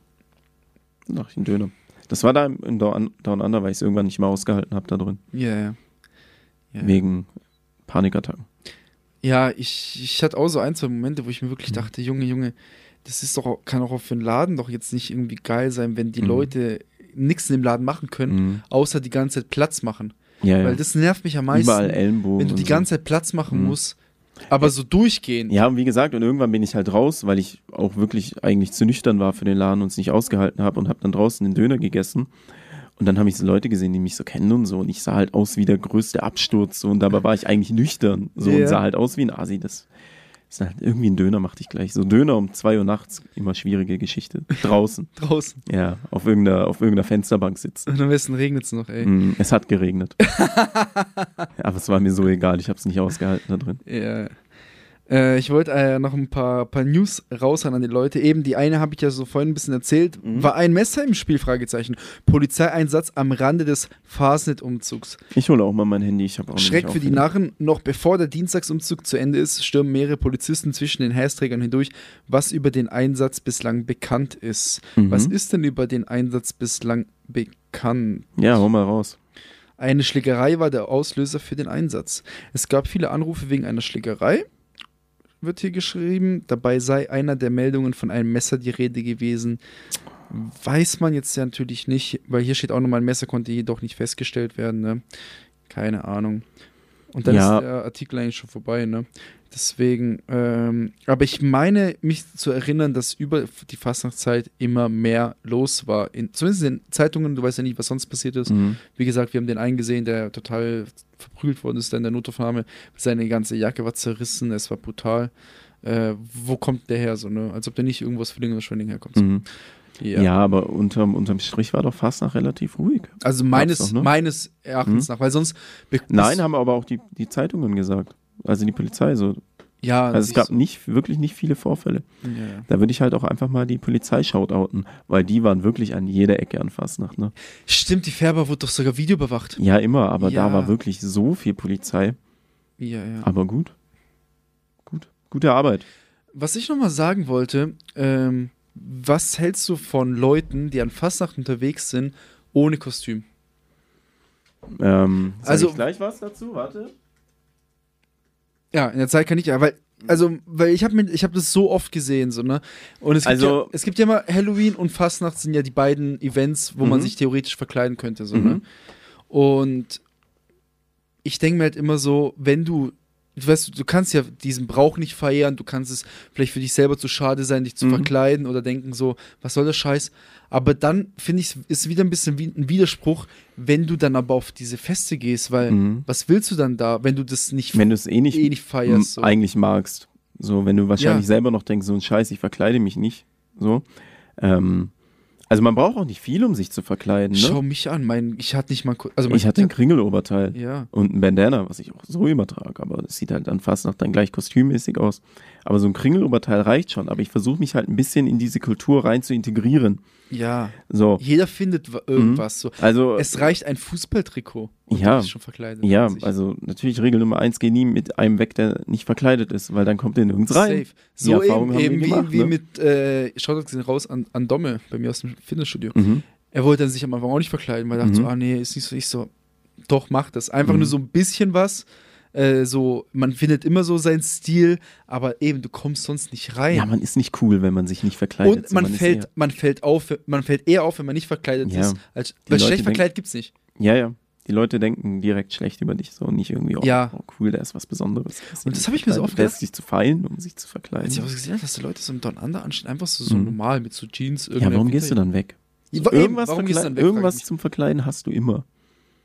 Nach den Döner. Das war da im, Down, Under, weil ich es irgendwann nicht mehr ausgehalten habe da drin. Ja, ja. Ja. Wegen Panikattacken. Ja, ich, ich hatte auch so ein, zwei Momente, wo ich mir wirklich Mhm. dachte, Junge, Junge, das ist doch, kann auch für einen Laden doch jetzt nicht irgendwie geil sein, wenn die Mhm. Leute nichts in dem Laden machen können, Mhm. außer die ganze Zeit Platz machen. Ja, ja. Weil das nervt mich am meisten, Überall Ellenbogen. wenn du die und so. ganze Zeit Platz machen Mhm. musst, aber so durchgehen. Ja, und wie gesagt, und irgendwann bin ich halt raus, weil ich auch wirklich eigentlich zu nüchtern war für den Laden und es nicht ausgehalten habe und habe dann draußen den Döner gegessen. Und dann habe ich so Leute gesehen, die mich so kennen und so. Und ich sah halt aus wie der größte Absturz. So, und dabei war ich eigentlich nüchtern. So Ja. und sah halt aus wie ein Asi. Das ist halt irgendwie ein Döner, machte ich gleich. So Döner um zwei Uhr nachts, immer schwierige Geschichte. Draußen. Draußen. Ja, auf irgendeiner, auf irgendeiner Fensterbank sitzen. Und am besten regnet es noch, ey. Mm, Es hat geregnet. Aber es war mir so egal, ich habe es nicht ausgehalten da drin. Ja. Äh, ich wollte äh, noch ein paar, paar News raushauen an die Leute. Eben die eine habe ich ja so vorhin ein bisschen erzählt. Mhm. War ein Messer im Spiel? Fragezeichen. Polizeieinsatz am Rande des Fastnet-Umzugs. Ich hole auch mal mein Handy, ich habe auch Schreck für die. Narren. Noch bevor der Dienstagsumzug zu Ende ist, stürmen mehrere Polizisten zwischen den Heisträgern hindurch, was über den Einsatz bislang bekannt ist. Mhm. Was ist denn über den Einsatz bislang bekannt? Ja, hol mal raus. Eine Schlägerei war der Auslöser für den Einsatz. Es gab viele Anrufe wegen einer Schlägerei, wird hier geschrieben. Dabei sei einer der Meldungen von einem Messer die Rede gewesen. Weiß man jetzt ja natürlich nicht, weil hier steht auch nochmal, ein Messer konnte jedoch nicht festgestellt werden. Ne? Keine Ahnung. Und dann Ja. ist der Artikel eigentlich schon vorbei, ne? Deswegen, ähm, aber ich meine, mich zu erinnern, dass über die Fastnachtszeit immer mehr los war. In, zumindest in den Zeitungen, du weißt ja nicht, was sonst passiert ist. Mhm. Wie gesagt, wir haben den einen gesehen, der total verprügelt worden ist, da in der Notaufnahme. Seine ganze Jacke war zerrissen, es war brutal. Äh, wo kommt der her? So, ne? Als ob der nicht irgendwas für oder Schwenning herkommt. Mhm. Ja. Ja. aber unterm, unterm Strich war doch fast noch relativ ruhig. Also meines, doch, ne? meines Erachtens Mhm. nach, weil sonst. Nein, haben aber auch die, die Zeitungen gesagt. Also die Polizei so. Ja, also es gab du. nicht, wirklich nicht viele Vorfälle. Ja, ja. Da würde ich halt auch einfach mal die Polizei shoutouten, weil die waren wirklich an jeder Ecke an Fastnacht, ne? Stimmt, die Färber wurde doch sogar videoüberwacht. Ja, immer, aber Ja. da war wirklich so viel Polizei. Ja, ja. Aber gut. Gut. Gute Arbeit. Was ich nochmal sagen wollte, ähm, was hältst du von Leuten, die an Fastnacht unterwegs sind, ohne Kostüm? Ähm, sag Also- ich gleich was dazu? Warte. Ja, in der Zeit kann ich ja, weil, also, weil ich habe ich hab das so oft gesehen, so, ne? Und es gibt, Also- ja, es gibt ja immer Halloween und Fastnacht sind ja die beiden Events, wo man Mhm. sich theoretisch verkleiden könnte, so, Mhm. ne? Und ich denke mir halt immer so, wenn du, du weißt, du kannst ja diesen Brauch nicht verehren, du kannst es vielleicht für dich selber zu schade sein, dich zu Mhm. verkleiden oder denken so, was soll der Scheiß? Aber dann finde ich, ist wieder ein bisschen wie ein Widerspruch, wenn du dann aber auf diese Feste gehst, weil Mhm. was willst du dann da, wenn du das nicht, Wenn du es eh nicht, eh nicht feierst? So. eigentlich magst. So, wenn du wahrscheinlich Ja. selber noch denkst, so ein Scheiß, ich verkleide mich nicht. So. Ähm, also man braucht auch nicht viel, um sich zu verkleiden. Ne? Schau mich an, mein, ich hatte nicht mal, also ich hatte ein Kringeloberteil Ja. und ein Bandana, was ich auch so übertrage, aber es sieht halt dann fast noch dann gleich kostümmäßig aus. Aber so ein Kringeloberteil reicht schon, aber ich versuche mich halt ein bisschen in diese Kultur rein zu integrieren. ja, So. jeder findet wa- irgendwas. So. Also, Es reicht ein Fußballtrikot. Und ja, schon verkleidet. ja, also natürlich Regel Nummer eins, geh nie mit einem weg, der nicht verkleidet ist, weil dann kommt der nirgends rein. Safe. So Erfahrung eben, haben eben wie, gemacht, wie ne? mit, äh, schaut jetzt raus an, an Domme bei mir aus dem Fitnessstudio. Mhm. Er wollte dann sich am Anfang auch nicht verkleiden, weil er dachte Mhm. so, ah nee, ist nicht so, ich so, doch, mach das. Einfach Mhm. nur so ein bisschen was. Äh, so, man findet immer so seinen Stil, aber eben, du kommst sonst nicht rein. Ja, man ist nicht cool, wenn man sich nicht verkleidet. Und so, man fällt, man fällt auf, man fällt eher auf, wenn man nicht verkleidet Ja. ist. Als, weil Leute schlecht verkleidet gibt's nicht. Ja, ja. Die Leute denken direkt schlecht über dich so und nicht irgendwie, oh, Ja. oh cool, der ist was Besonderes. Und das habe ich mir so oft gedacht. sich zu feilen, um sich zu verkleiden. Als ich auch gesehen habe, dass die Leute so im Don Under anstehen, einfach so, so Mhm. normal mit so Jeans. ja, warum gehst du dann weg? Ja, So, irgendwas warum gehst du dann weg, irgendwas zum Verkleiden hast du immer.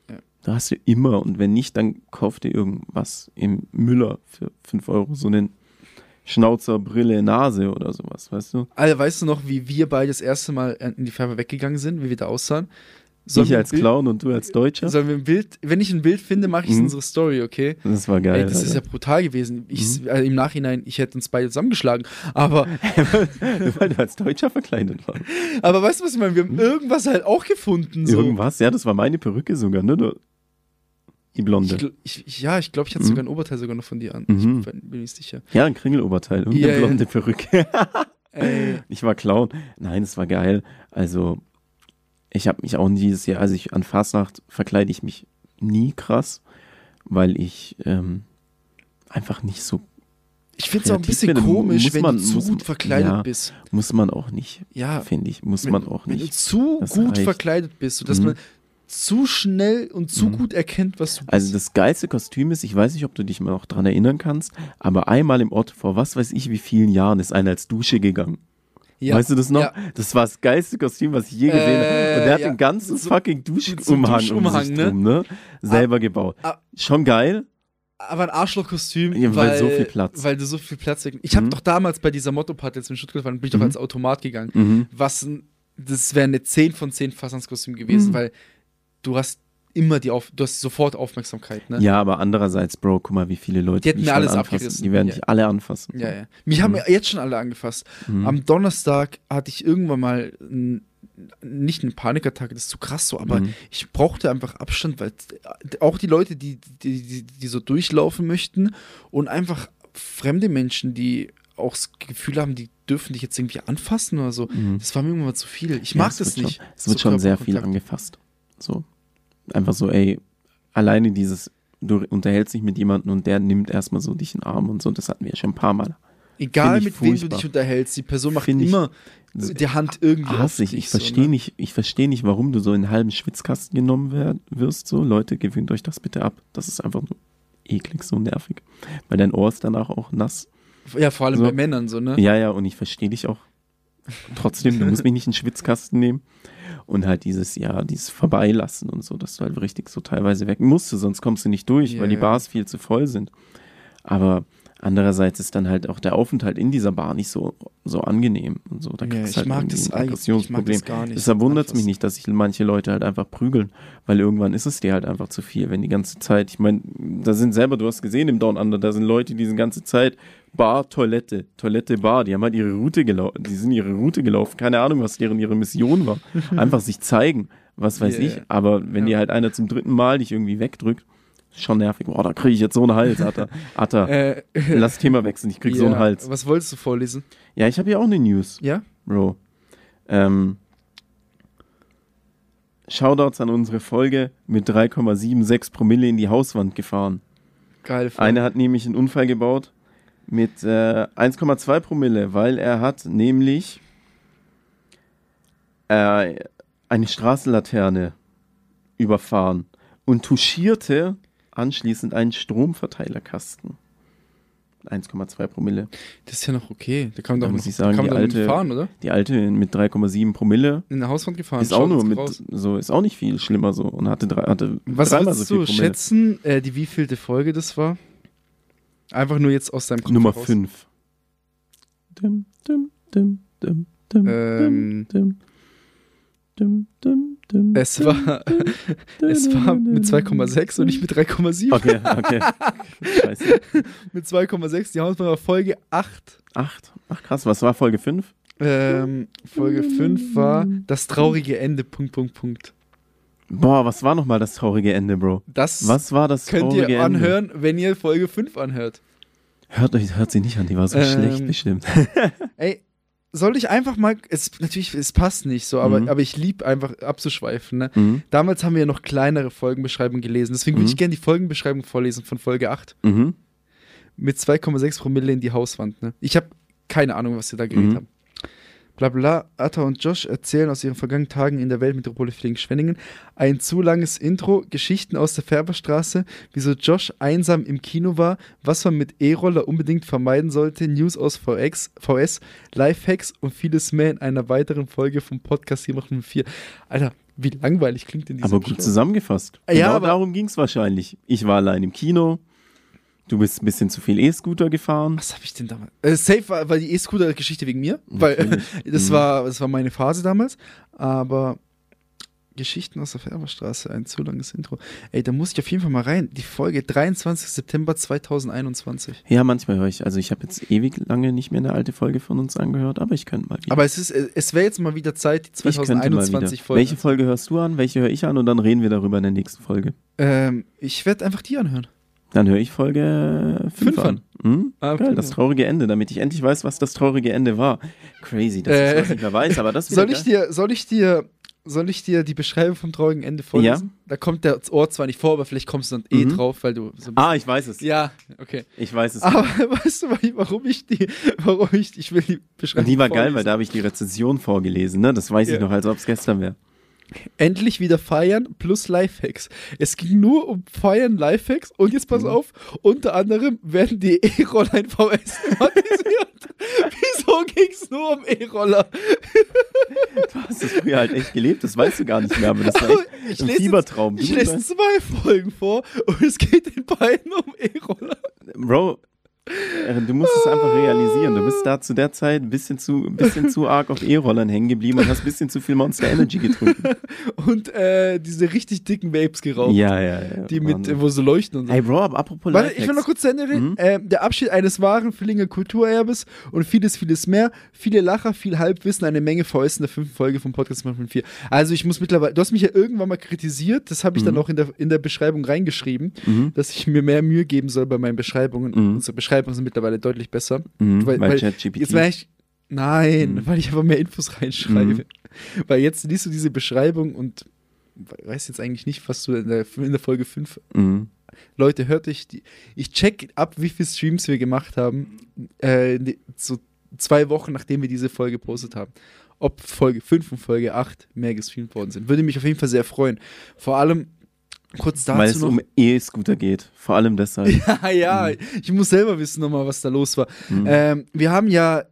Ja. Da hast du immer. Und wenn nicht, dann kauf dir irgendwas im Müller für 5 Euro. So einen Schnauzer, Brille, Nase oder sowas, weißt du? Alter, weißt du noch, wie wir beide das erste Mal in die Färbe weggegangen sind, wie wir da aussahen? Sollen ich als Clown und du als Deutscher. Sollen wir ein Bild, wenn ich ein Bild finde, mache ich es in Mhm. unsere Story, okay? Das war geil. Ey, das ist ja Alter. brutal gewesen. Ich, Mhm. also Im Nachhinein, ich hätte uns beide zusammengeschlagen. Aber, Weil du als Deutscher verkleidet warst. aber weißt du, was ich meine? Wir haben irgendwas halt auch gefunden. So. Irgendwas? Ja, das war meine Perücke sogar, ne? Die Blonde. Ich, ich, ja, ich glaube, ich hatte Mhm. sogar ein Oberteil sogar noch von dir an. Mhm. Ich bin mir nicht sicher. Ja, ein Kringeloberteil und Ja, eine blonde Perücke. Ey. Ich war Clown. Nein, es war geil. Also, ich habe mich auch dieses Jahr, also ich an Fastnacht verkleide ich mich nie krass, weil ich ähm, einfach nicht so. Ich finde es auch ein bisschen bin. komisch, Muss wenn man- du zu gut verkleidet ja, bist. Muss man auch nicht. Ja. Finde ich. Muss Wenn- man auch Wenn du nicht. zu Das gut reicht. verkleidet bist, sodass Mhm. man zu schnell und zu Mhm. gut erkennt, was du bist. Also das geilste Kostüm ist, ich weiß nicht, ob du dich mal noch dran erinnern kannst, aber einmal im Ort vor was weiß ich wie vielen Jahren ist einer als Dusche gegangen. Ja. Weißt du das noch? Ja. Das war das geilste Kostüm, was ich je gesehen habe. Äh, Und der hat ja. den ganzen So- fucking so Duschumhang, Duschumhang, um ne? drum, ne? Selber gebaut. ah. Schon geil. Aber ein Arschlochkostüm, Ja, weil, weil so viel Platz. Weil du so viel Platz. Ich habe Mhm. doch damals bei dieser Motto-Party jetzt in Stuttgart waren, bin ich doch Mhm. ans Automat gegangen. Mhm. Was das wäre eine 10 von 10 Fassanskostüm gewesen, Mhm. weil du hast immer die Auf, du hast sofort Aufmerksamkeit, ne? Ja, aber andererseits, Bro, guck mal, wie viele Leute Die hätten mir alles anfassen. abgerissen. Die werden Ja. dich alle anfassen. Ja, ja. Mich haben jetzt schon alle angefasst. Mhm. Am Donnerstag hatte ich irgendwann mal nicht eine Panikattacke, das ist zu krass so, aber Mhm. ich brauchte einfach Abstand, weil auch die Leute, die, die, die, die so durchlaufen möchten und einfach fremde Menschen, die auch das Gefühl haben, die dürfen dich jetzt irgendwie anfassen oder so, Mhm. das war mir irgendwann mal zu viel. Ich Ja, mag es das wird nicht. Schon, es wird so schon sehr viel angefasst. So. Einfach so, ey, alleine dieses, du unterhältst dich mit jemandem und der nimmt erstmal so dich in den Arm und so, das hatten wir ja schon ein paar Mal. Egal ich mit wem du furchtbar. dich unterhältst, die Person macht Find ich- immer die Hand irgendwie Hasse ich. dich. Ich verstehe so, ne? nicht, ich verstehe nicht, warum du so in einen halben Schwitzkasten genommen wirst. So, Leute, gewöhnt euch das bitte ab. Das ist einfach nur eklig, so nervig. Weil dein Ohr ist danach auch nass. Ja, vor allem So. bei Männern so, ne? Ja, ja, und ich verstehe dich auch. Trotzdem, du musst mich nicht in den Schwitzkasten nehmen. Und halt dieses, ja, dieses Vorbeilassen und so, dass du halt richtig so teilweise weg musst, sonst kommst du nicht durch, Ja, weil die. Bars viel zu voll sind. Aber andererseits ist dann halt auch der Aufenthalt in dieser Bar nicht so, so angenehm und so. Da Ja, kriegst ich halt mag das ich mag das gar nicht, Deshalb wundert es mich nicht, dass sich manche Leute halt einfach prügeln, weil irgendwann ist es dir halt einfach zu viel, wenn die ganze Zeit, ich meine, da sind selber, du hast gesehen im Down Under, da sind Leute, die die ganze Zeit Bar, Toilette, Toilette, Bar, die haben halt ihre Route gelaufen, die sind ihre Route gelaufen, keine Ahnung, was deren ihre Mission war. Einfach sich zeigen, was weiß Yeah. ich, aber wenn dir halt einer zum dritten Mal dich irgendwie wegdrückt, schon nervig. Boah, da kriege ich jetzt so einen Hals, Atta. Atta, Äh, lass Thema wechseln, ich krieg so einen Ja, Hals. Was wolltest du vorlesen? Ja, ich habe ja auch eine News. Ja? Bro. Ähm, Shoutouts an unsere Folge mit 3,76 Promille in die Hauswand gefahren. Geil. Einer hat nämlich einen Unfall gebaut mit äh, 1,2 Promille, weil er hat nämlich äh, eine Straßenlaterne überfahren und touchierte anschließend einen Stromverteilerkasten. 1,2 Promille. Das ist ja noch okay. Da kann man Da doch muss noch, ich sagen, kann die alte, fahren, oder? die alte mit 3,7 Promille In der Hauswand gefahren. ist auch nur mit, raus. so ist auch nicht viel schlimmer so und hatte, drei, hatte Was dreimal so viel du Promille. schätzen, äh, die wievielte Folge das war? Einfach nur jetzt aus deinem Kopf Nummer heraus. 5. Dim, dim, dim, dim, dim, Ähm, dim, dim, dim, dim, Es dim, war, es war mit 2,6 und nicht mit 3,7. Okay, okay. Scheiße. mit 2,6. Die Hausnummer war Folge 8. 8. Ach krass, was war Folge 5? Ähm, Folge 5 war das traurige Ende. Punkt, Punkt, Punkt. Boah, was war nochmal das traurige Ende, Bro? Das was war das könnt traurige ihr Ende? anhören, wenn ihr Folge 5 anhört. Hört, euch, hört sie nicht an, die war so Ähm, schlecht bestimmt. Ey, soll ich einfach mal, es, natürlich, es passt nicht so, aber, Mhm. aber ich liebe einfach abzuschweifen. Ne? Mhm. Damals haben wir ja noch kleinere Folgenbeschreibungen gelesen, deswegen würde Mhm. ich gerne die Folgenbeschreibung vorlesen von Folge 8 Mhm. mit 2,6 Promille in die Hauswand. Ne? Ich habe keine Ahnung, was sie da geredet Mhm. haben. Blabla, Atta und Josh erzählen aus ihren vergangenen Tagen in der Weltmetropole Villingen-Schwenningen ein zu langes Intro, Geschichten aus der Färberstraße, wieso Josh einsam im Kino war, was man mit E-Roller unbedingt vermeiden sollte, News aus VX, VS, Lifehacks und vieles mehr in einer weiteren Folge vom Podcast 784. Alter, wie langweilig klingt denn diese Aber gut Beschreibung? zusammengefasst. Ja, genau aber- darum ging es wahrscheinlich. Ich war allein im Kino. Du bist ein bisschen zu viel E-Scooter gefahren. Was habe ich denn damals? Äh, safe war, war die E-Scooter-Geschichte wegen mir, weil Natürlich. das, Mhm. war, das war meine Phase damals. Aber Geschichten aus der Färberstraße, ein zu langes Intro. Ey, da muss ich auf jeden Fall mal rein. Die Folge 23. September 2021. Ja, manchmal höre ich. Also ich habe jetzt ewig lange nicht mehr eine alte Folge von uns angehört, aber ich könnte mal wieder. Aber es, ist, äh, es wäre jetzt mal wieder Zeit, die ich könnte mal 2021 wieder. Folge. Welche Folge hörst du an? Welche höre ich an? Und dann reden wir darüber in der nächsten Folge. Ähm, ich werde einfach die anhören. Dann höre ich Folge 5 Fünf an. Hm? Ah, Geil, das traurige Ende, damit ich endlich weiß, was das traurige Ende war. Crazy, dass ich Äh, das nicht mehr weiß, aber das ist soll ich geil. dir, soll ich dir, soll ich dir die Beschreibung vom traurigen Ende vorlesen? Da kommt der Ort zwar nicht vor, aber vielleicht kommst du dann eh Mhm. drauf, weil du so Ah, ich weiß es. Ja, okay. Ich weiß es. Aber weißt du, warum ich die, warum ich, ich will die Und Beschreibung die war geil, vorlesen. weil da habe ich die Rezension vorgelesen, ne? Das weiß Ja. ich noch, als ob es gestern wäre. Endlich wieder feiern plus Lifehacks. Es ging nur um Feiern, Lifehacks und jetzt pass auf, unter anderem werden die E-Roller in VS thematisiert. Wieso ging es nur um E-Roller? Du hast es früher halt echt gelebt, das weißt du gar nicht mehr, aber das war echt ein Fiebertraum. Ich lese zwei Folgen vor und es geht in beiden um E-Roller. Bro, du musst es einfach realisieren. Du bist da zu der Zeit ein bisschen zu, ein bisschen zu arg auf E-Rollern hängen geblieben und hast ein bisschen zu viel Monster Energy getrunken. Und äh, diese richtig dicken Vapes geraucht. Ja, ja, ja. Die mit, Wahnsinn. äh, wo so leuchten und so. Ey, Bro, apropos Warte, ich will noch kurz zu Ende reden. Mhm. Ähm, der Abschied eines wahren Villinger Kulturerbes und vieles, vieles mehr. Viele Lacher, viel Halbwissen, eine Menge in der fünften Folge vom Podcast 4. Also ich muss mittlerweile, du hast mich ja irgendwann mal kritisiert, das habe ich dann Mhm. auch in der, in der Beschreibung reingeschrieben, Mhm. dass ich mir mehr Mühe geben soll bei meinen Beschreibungen. Mhm. Unsere Beschreibungen sind mittlerweile deutlich besser. Mhm, weil ChatGPT. Jetzt war ich, nein, Mhm. weil ich aber mehr Infos reinschreibe. Mhm. Weil jetzt liest du diese Beschreibung und weißt jetzt eigentlich nicht, was du in der, in der Folge 5 Mhm. Leute, hört euch die. Ich check ab, wie viele Streams wir gemacht haben. Äh, so zwei Wochen, nachdem wir diese Folge gepostet haben. Ob Folge 5 und Folge 8 mehr gestreamt worden sind. Würde mich auf jeden Fall sehr freuen. Vor allem, kurz dazu Weil es um E-Scooter geht. Vor allem deshalb. ja, ja, ich muss selber wissen nochmal, was da los war. Mhm. Ähm, wir haben ja,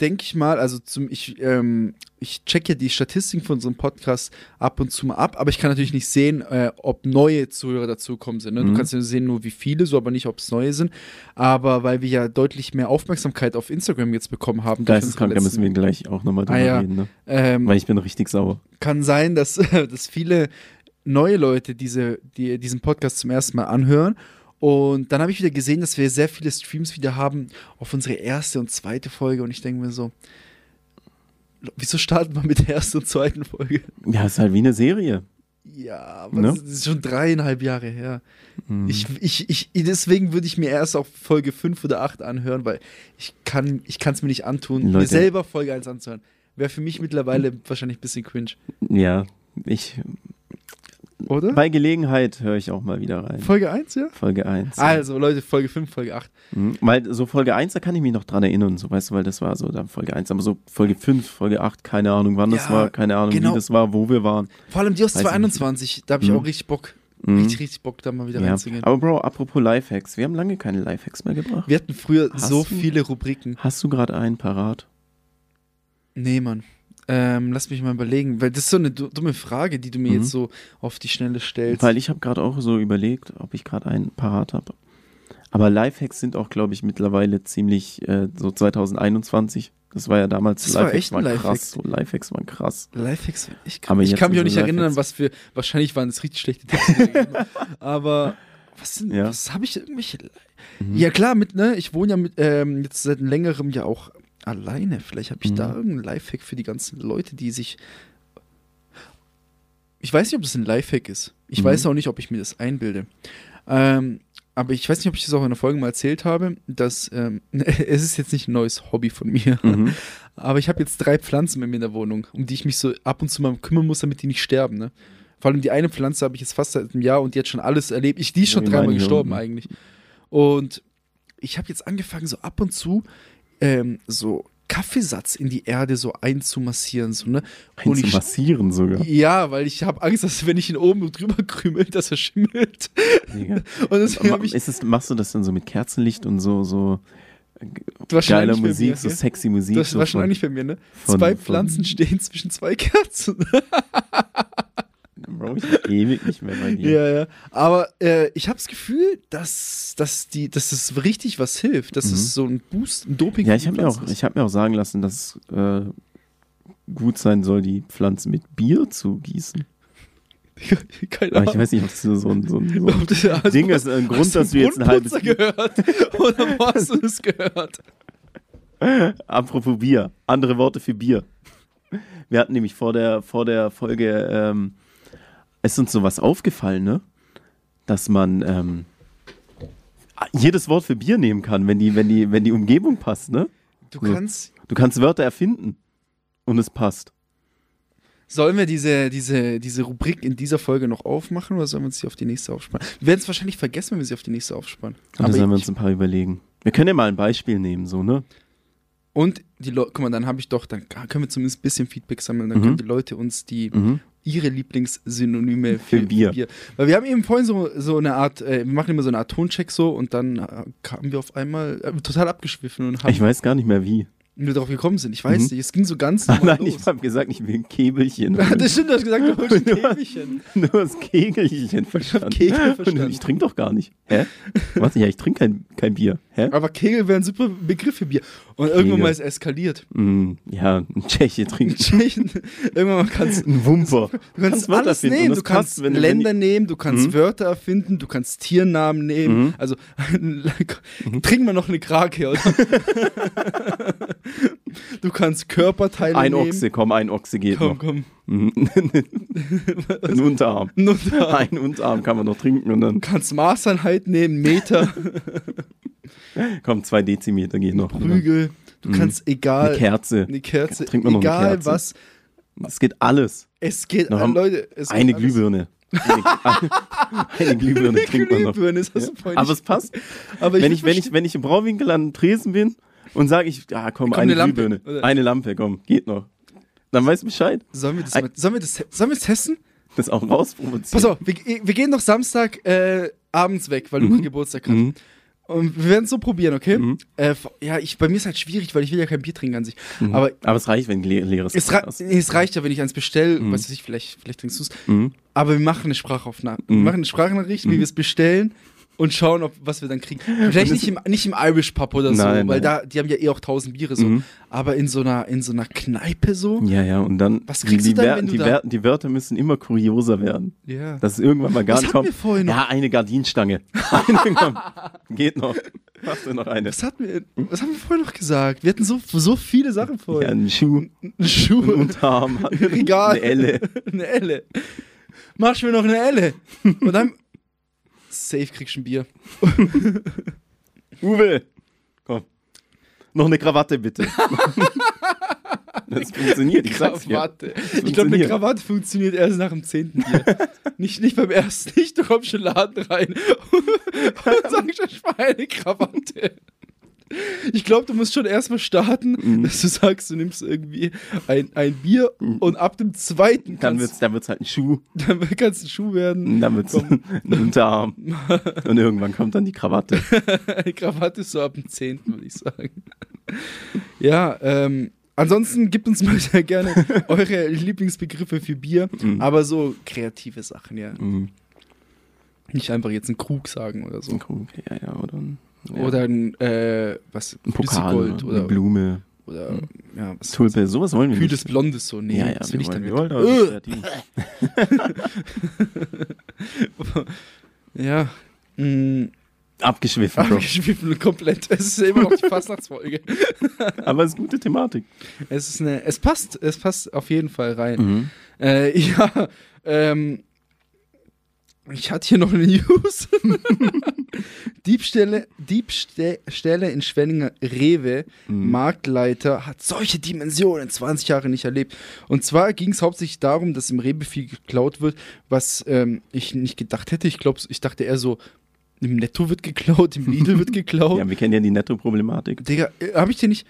denke ich mal, also zum, ich, ähm, ich check ja die Statistiken von unserem Podcast ab und zu mal ab, aber ich kann natürlich nicht sehen, äh, ob neue Zuhörer dazugekommen sind. Ne? Du Mhm. kannst ja sehen, nur wie viele, so aber nicht, ob es neue sind. Aber weil wir ja deutlich mehr Aufmerksamkeit auf Instagram jetzt bekommen haben. Geisteskrank, da müssen wir gleich auch nochmal drüber Ah, ja. reden. Ne? Ähm, Weil ich bin richtig sauer. kann sein, dass, dass viele neue Leute diese, die, diesen Podcast zum ersten Mal anhören. Und dann habe ich wieder gesehen, dass wir sehr viele Streams wieder haben auf unsere erste und zweite Folge. Und ich denke mir so, wieso starten wir mit der ersten und zweiten Folge? Ja, ist halt wie eine Serie. Ja, aber Ne? das ist schon dreieinhalb Jahre her. Mhm. Ich, ich, ich, deswegen würde ich mir erst auf Folge 5 oder 8 anhören, weil ich kann ich es mir nicht antun, mir Leute. selber Folge 1 anzuhören. Wäre für mich mittlerweile wahrscheinlich ein bisschen cringe. Ja, ich. Oder? Bei Gelegenheit höre ich auch mal wieder rein. Folge 1, ja? Folge 1. Also, Leute, Folge 5, Folge 8. Mhm. Weil so Folge 1, da kann ich mich noch dran erinnern, so weißt du, weil das war so dann Folge 1. Aber so Folge 5, Folge 8, keine Ahnung, wann das Ja, war, keine Ahnung, genau. wie das war, wo wir waren. Vor allem die aus Weiß ich 2021, da habe ich Mhm. auch richtig Bock. Mhm. Richtig, richtig Bock, da mal wieder Ja. reinzugehen. Aber Bro, apropos Lifehacks, wir haben lange keine Lifehacks mehr gebracht. Wir hatten früher Hast so du- viele Rubriken. Hast du gerade einen parat? Nee, Mann. Ähm, lass mich mal überlegen, weil das ist so eine du- dumme Frage, die du mir Mhm. jetzt so auf die Schnelle stellst. Weil ich habe gerade auch so überlegt, ob ich gerade einen parat habe. Aber Lifehacks sind auch, glaube ich, mittlerweile ziemlich äh, so 2021. Das war ja damals, Das war echt ein waren Lifehack. krass. So Lifehacks waren krass. Lifehacks waren echt krass. Aber Ich kann mich auch nicht so erinnern, Lifehacks- was für. Wahrscheinlich waren das richtig schlechte Tipps. wir. Aber was sind. Ja. Was habe ich irgendwelche. Mhm. Ja, klar, mit, ne? Ich wohne ja mit, ähm, jetzt seit längerem ja auch alleine. Vielleicht habe ich Mhm. da irgendeinen Lifehack für die ganzen Leute, die sich. Ich weiß nicht, ob das ein Lifehack ist. Ich Mhm. weiß auch nicht, ob ich mir das einbilde. Ähm, aber ich weiß nicht, ob ich das auch in der Folge mal erzählt habe, dass ähm, es ist jetzt nicht ein neues Hobby von mir. Mhm. Aber ich habe jetzt drei Pflanzen bei mir in der Wohnung, um die ich mich so ab und zu mal kümmern muss, damit die nicht sterben. Ne? Vor allem die eine Pflanze habe ich jetzt fast seit einem Jahr und die hat schon alles erlebt. Ich, die ist Ja, schon wie dreimal gestorben unten. eigentlich. Und ich habe jetzt angefangen, so ab und zu ähm, so Kaffeesatz in die Erde so einzumassieren. So, ne? Und ich, Einzumassieren sogar. ja, weil ich habe Angst, dass wenn ich ihn oben drüber krümel, dass er schimmelt. Und ich ist es, machst du das dann so mit Kerzenlicht und so, so Wahrscheinlich geiler Musik, mir, so sexy Musik? Das so war schon von- eigentlich bei mir, ne? von- Zwei von- Pflanzen stehen zwischen zwei Kerzen. Bro, ich hab ewig nicht mehr bei dir. Ja, ja. Aber äh, ich habe das Gefühl, dass, dass, die, dass es richtig was hilft. Dass Mhm. es so ein Boost, ein Doping Ja, ich habe mir, auch- Pflanze ist. ich hab mir auch sagen lassen, dass es äh, gut sein soll, die Pflanzen mit Bier zu gießen. Keine Aber ich Ahnung. weiß nicht, ob das so ein, so ein, so ein das- hast- Ding ist, ein Grund, dass du jetzt ein halbes Brunnenputzer gehört? Oder wo hast du das gehört? Apropos Bier, andere Worte für Bier. Wir hatten nämlich vor der, vor der Folge, ähm, ist uns sowas aufgefallen, ne? Dass man ähm, jedes Wort für Bier nehmen kann, wenn die, wenn die, wenn die Umgebung passt, ne? Du So. kannst. Du kannst Wörter erfinden und es passt. Sollen wir diese, diese, diese Rubrik in dieser Folge noch aufmachen oder sollen wir uns sie auf die nächste aufspannen? Wir werden es wahrscheinlich vergessen, wenn wir sie auf die nächste aufspannen. Und da sollen wir uns ein paar überlegen. Wir können ja mal ein Beispiel nehmen, so, ne? Und die Leute, guck mal, dann habe ich doch, dann können wir zumindest ein bisschen Feedback sammeln, dann Mhm. können die Leute uns die Mhm. Ihre Lieblingssynonyme Für Bier. Weil wir haben eben vorhin so, so eine Art, äh, wir machen immer so eine Art Toncheck so und dann äh, kamen wir auf einmal äh, total abgeschwiffen und haben Ich weiß gar nicht mehr wie. Wir darauf gekommen sind. Ich weiß Mhm. nicht, es ging so ganz Ah, normal nein, ich los. habe gesagt, ich will ein Käbelchen. das stimmt, du hast gesagt, du holst ein Du hast- Käbelchen. Nur das Kegelchen verstanden. Kegel verstanden. Und Ich trinke doch gar nicht. Hä? Warte, ja, ich trinke kein, kein Bier. Hä? Aber Kegel wäre ein super Begriff für Bier. Und irgendwann Kegel. mal ist es eskaliert. Mm, ja, ein Tscheche trinkt. Tschechen, irgendwann mal kannst Ein Wumper. Du kannst Wörter alles nehmen. Du kannst passt, wenn Länder wenn nehmen, du kannst Mhm. Wörter erfinden, du kannst Tiernamen nehmen. Mhm. Also trinken wir noch eine Krake, oder? Du kannst Körperteile Ein nehmen. Ochse, komm, ein Ochse geht Komm, noch. komm. Mhm. ein Unterarm. Ein Unterarm. Ein Unterarm kann man noch trinken und dann, Du kannst Maßeinheit nehmen, Meter, komm, zwei Dezimeter geht noch. Prügel. Du Mhm. kannst egal. Eine Kerze. Eine Kerze. Trinkt man noch eine egal Kerze? was. Es geht alles. Es geht, äh, am- Leute. Es geht Eine alles. Glühbirne. Eine, eine Glühbirne trinkt man noch. Glühbirne, das hast Ja. Aber es passt. Aber wenn, ich, wenn, ich, wenn ich im Brauwinkel an den Tresen bin und sage ich, ja komm, Komm, eine, eine Lampe, Glühbirne. oder? Eine Lampe, komm, geht noch. Dann weißt du Bescheid. Sollen wir das, mal, sollen wir das, sollen wir das testen? Das auch rausprovozieren. Pass auf, wir, wir gehen noch Samstag äh, abends weg, weil Luca Mhm. Geburtstag hat. Mhm. Und wir werden es so probieren, okay? Mhm. Äh, ja, ich, bei mir ist halt schwierig, weil ich will ja kein Bier trinken an sich. Mhm. Aber Aber es reicht, wenn le leeres es, nee, es reicht ja, wenn ich eins bestelle. Mhm. Weiß ich, vielleicht, vielleicht trinkst du es. Mhm. Aber wir machen eine Sprachaufnahme. Wir Mhm. machen eine Sprachnachricht, wie Mhm. wir es bestellen und schauen, ob, was wir dann kriegen. Vielleicht nicht im, nicht im Irish Pub oder so, Nein, weil nein. da, die haben ja eh auch tausend Biere so. Mhm. Aber in so einer, in so einer Kneipe so. Ja, ja, und dann Was kriegst die, du dann, die, da- Wär- die Wörter müssen immer kurioser werden. Ja. Dass es irgendwann mal gar Was nicht kommt. wir vorhin noch? Ja, eine Gardinenstange. Komm, geht noch. Machst du noch eine? Was hatten wir, was haben wir vorhin noch gesagt? Wir hatten so, so viele Sachen Ja, vorhin. ein Schuh, Ein Schuh. ein Unterarm, Regal. eine Elle. eine Elle. Machst mir noch eine Elle. Und dann. Safe kriegst du ein Bier. Uwe, komm. Noch eine Krawatte, bitte. das funktioniert, ich sag's dir. Krawatte. Ich glaube, eine. Krawatte funktioniert erst nach dem zehnten Bier. nicht, nicht beim ersten. Nicht, du kommst schon Laden rein und sagst, ich war eine Krawatte. Ich glaube, du musst schon erstmal starten, Mhm. dass du sagst, du nimmst irgendwie ein, ein Bier und ab dem zweiten Dann kannst, wird's, dann wird's halt ein Schuh, dann kannst du ein Schuh werden. dann wird's Komm. ein Unterarm. Und irgendwann kommt dann die Krawatte. Die Krawatte ist so ab dem 10., würde ich sagen. Ja, ähm, ansonsten gibt uns mal sehr gerne eure Lieblingsbegriffe für Bier, Mhm. aber so kreative Sachen, ja. Mhm. Nicht einfach jetzt einen Krug sagen oder so. Ein Krug, ja, ja, oder ein, ja, Oder ein, äh, was, ein Pokal Flüssiggold oder eine Blume, oder, ja, was, Tulpe, sowas wollen wir kühles nicht. Blondes so, nee, ja, ja, das will ich wollen, dann wir wollen aber kreativ. Ja, mh, Abgeschwiffen, Bro. abgeschwiffen komplett. Es ist immer noch die Fastnachtsfolge. Aber es ist gute Thematik. Es ist eine, es passt, es passt auf jeden Fall rein. Mhm. Äh, ja, ähm, ich hatte hier noch eine News. Diebstähle, Diebstähle in Schwenninger Rewe. Mhm. Marktleiter hat solche Dimensionen in 20 Jahren nicht erlebt. Und zwar ging es hauptsächlich darum, dass im Rewe viel geklaut wird, was ähm, ich nicht gedacht hätte. Ich glaube, ich dachte eher so, im Netto wird geklaut, im Lidl wird geklaut. Ja, wir kennen ja die Netto-Problematik. Digga, äh, hab ich dir nicht.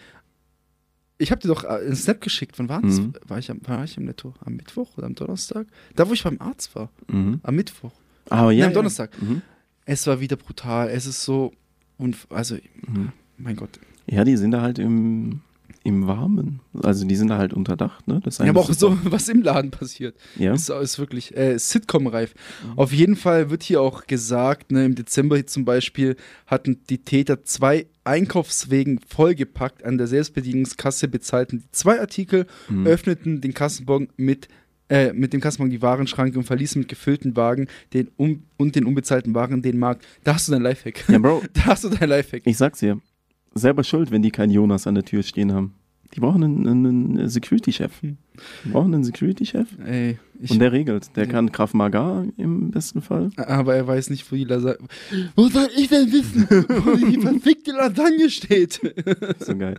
Ich hab dir doch äh, einen Snap geschickt. Wann war das? Mhm. War, ich am, war ich im Netto? Am Mittwoch oder am Donnerstag? Da, wo ich beim Arzt war. Mhm. Am Mittwoch. Aber ja, Nee, am. Donnerstag. Mhm. Es war wieder brutal. Es ist so. Also, Mhm. mein Gott. Ja, die sind da halt im, im Warmen. Also die sind da halt unter Dach, ne? Das Ja, aber auch so, was im Laden passiert. Ja. Ist, ist wirklich äh, Sitcom-reif. Mhm. Auf jeden Fall wird hier auch gesagt, ne, im Dezember zum Beispiel hatten die Täter zwei Einkaufswegen vollgepackt an der Selbstbedienungskasse, bezahlten die zwei Artikel, Mhm. öffneten den Kassenbon mit, äh, mit dem Kassenbon die Warenschranke und verließen mit gefüllten Wagen den um und den unbezahlten Waren den Markt. Da hast du dein Lifehack. Ja, Bro, Da hast du dein Lifehack. ich sag's dir. Selber schuld, wenn die keinen Jonas an der Tür stehen haben. Die brauchen einen, einen Security-Chef. Hm. Die brauchen einen Security-Chef. Ey, ich, Und der regelt. Der Ja. kann Krav Maga im besten Fall. aber er weiß nicht, wo die Lasagne. Wo soll ich denn wissen, wo die verfickte Lasagne steht? So geil.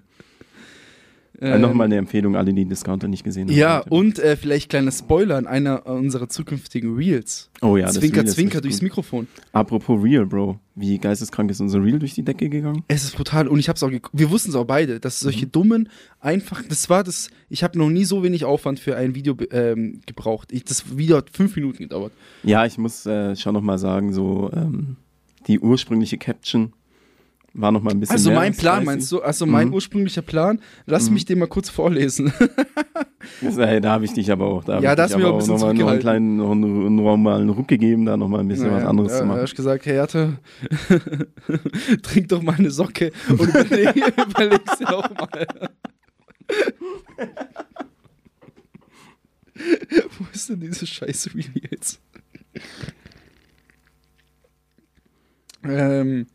Äh, Nochmal eine Empfehlung, alle, die Discounter nicht gesehen haben. Ja, und äh, vielleicht kleiner Spoiler an einer unserer zukünftigen Reels. Oh ja, das Zwinker, Reel ist Zwinker durchs gut. Mikrofon. Apropos Real, Bro. Wie geisteskrank ist unser Real durch die Decke gegangen? Es ist brutal und ich hab's auch wir wussten es auch beide, dass solche Mhm. dummen einfach das war das ich habe noch nie so wenig Aufwand für ein Video ähm, gebraucht. Ich, das Video hat fünf Minuten gedauert. Ja, ich muss äh, schon nochmal sagen, so ähm, die ursprüngliche Caption war nochmal ein bisschen Also mehr mein als Plan 30. meinst du? Also mein Mhm. ursprünglicher Plan. Lass Mhm. mich den mal kurz vorlesen. Äh, da habe ich dich aber auch. Da Ja, da hast du mir auch ein bisschen noch mal einen zurückgehalten. kleinen, noch einen, noch mal einen Ruck gegeben, da nochmal ein bisschen was Naja, anderes ja, zu Da machen. hast gesagt, hey Jatte, trink doch mal eine Socke und überleg, überleg's dir auch mal. Wo ist denn diese scheiße Reel jetzt? ähm,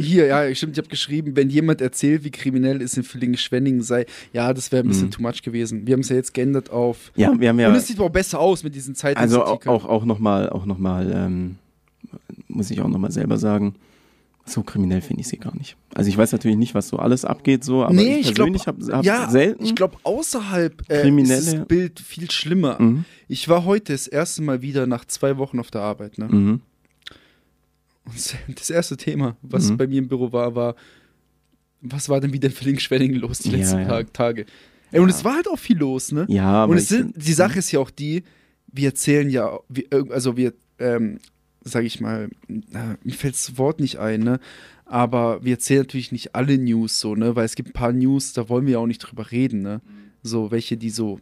hier, ja, stimmt, ich habe geschrieben, wenn jemand erzählt, wie kriminell es in Villingen-Schwenningen sei, ja, das wäre ein bisschen Mhm. too much gewesen. Wir haben es ja jetzt geändert auf. Ja, wir haben ja- Und es sieht auch besser aus mit diesen Also auch, auch, auch nochmal, auch noch mal, ähm, muss ich auch nochmal selber sagen, so kriminell finde ich sie gar nicht. Also ich weiß natürlich nicht, was so alles abgeht, so, aber nee, ich persönlich habe hab ja, selten. ich glaube, außerhalb äh, Kriminelle- ist das Bild viel schlimmer. Mhm. Ich war heute das erste Mal wieder nach zwei Wochen auf der Arbeit. Ne? Mhm. Und das- erste Thema, was Mhm. bei mir im Büro war, war, was war denn wieder in Villingen-Schwenningen los die Ja, letzten ja. Tag, Tage? Ey, und es war halt auch viel los, ne? Ja, aber und sind, die Sache ist ja auch die, wir erzählen ja, wir, also wir, ähm, sag ich mal, na, mir fällt das Wort nicht ein, ne? Aber wir erzählen natürlich nicht alle News so, ne? Weil es gibt ein paar News, da wollen wir ja auch nicht drüber reden, ne? So, welche, die so,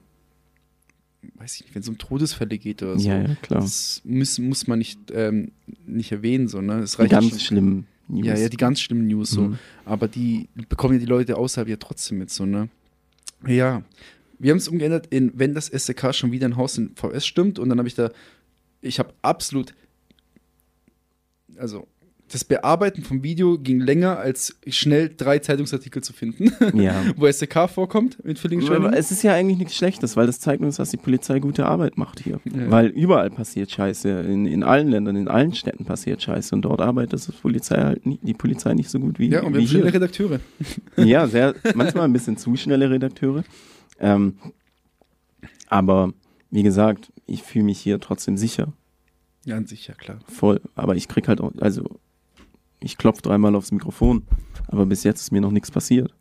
weiß ich nicht, wenn es um Todesfälle geht oder so. Ja, ja, klar. Das muss, muss man nicht, ähm, nicht erwähnen, so, ne? Das Die reicht ganz schon. schlimmen News. Ja, ja, die ganz schlimmen News so. Mhm. Aber die bekommen ja die Leute außerhalb ja trotzdem mit, so, ne? Ja. Wir haben es umgeändert in, wenn das SDK schon wieder ein Haus in VS stimmt. Und dann habe ich da, ich habe absolut, also das Bearbeiten vom Video ging länger, als schnell drei Zeitungsartikel zu finden, Ja. wo SDK vorkommt mit Villingen Es ist ja eigentlich nichts Schlechtes, weil das zeigt uns, dass die Polizei gute Arbeit macht hier. Ja. Weil überall passiert Scheiße. In, in allen Ländern, in allen Städten passiert Scheiße. Und dort arbeitet das Polizei halt nie, die Polizei nicht so gut wie, Ja, und wir haben schnelle. Redakteure. Ja, sehr, manchmal ein bisschen zu schnelle Redakteure. Ähm, aber wie gesagt, ich fühle mich hier trotzdem sicher. Ja, an sich, ja klar. Voll. Aber ich krieg halt auch, also ich klopfe dreimal aufs Mikrofon, aber bis jetzt ist mir noch nichts passiert.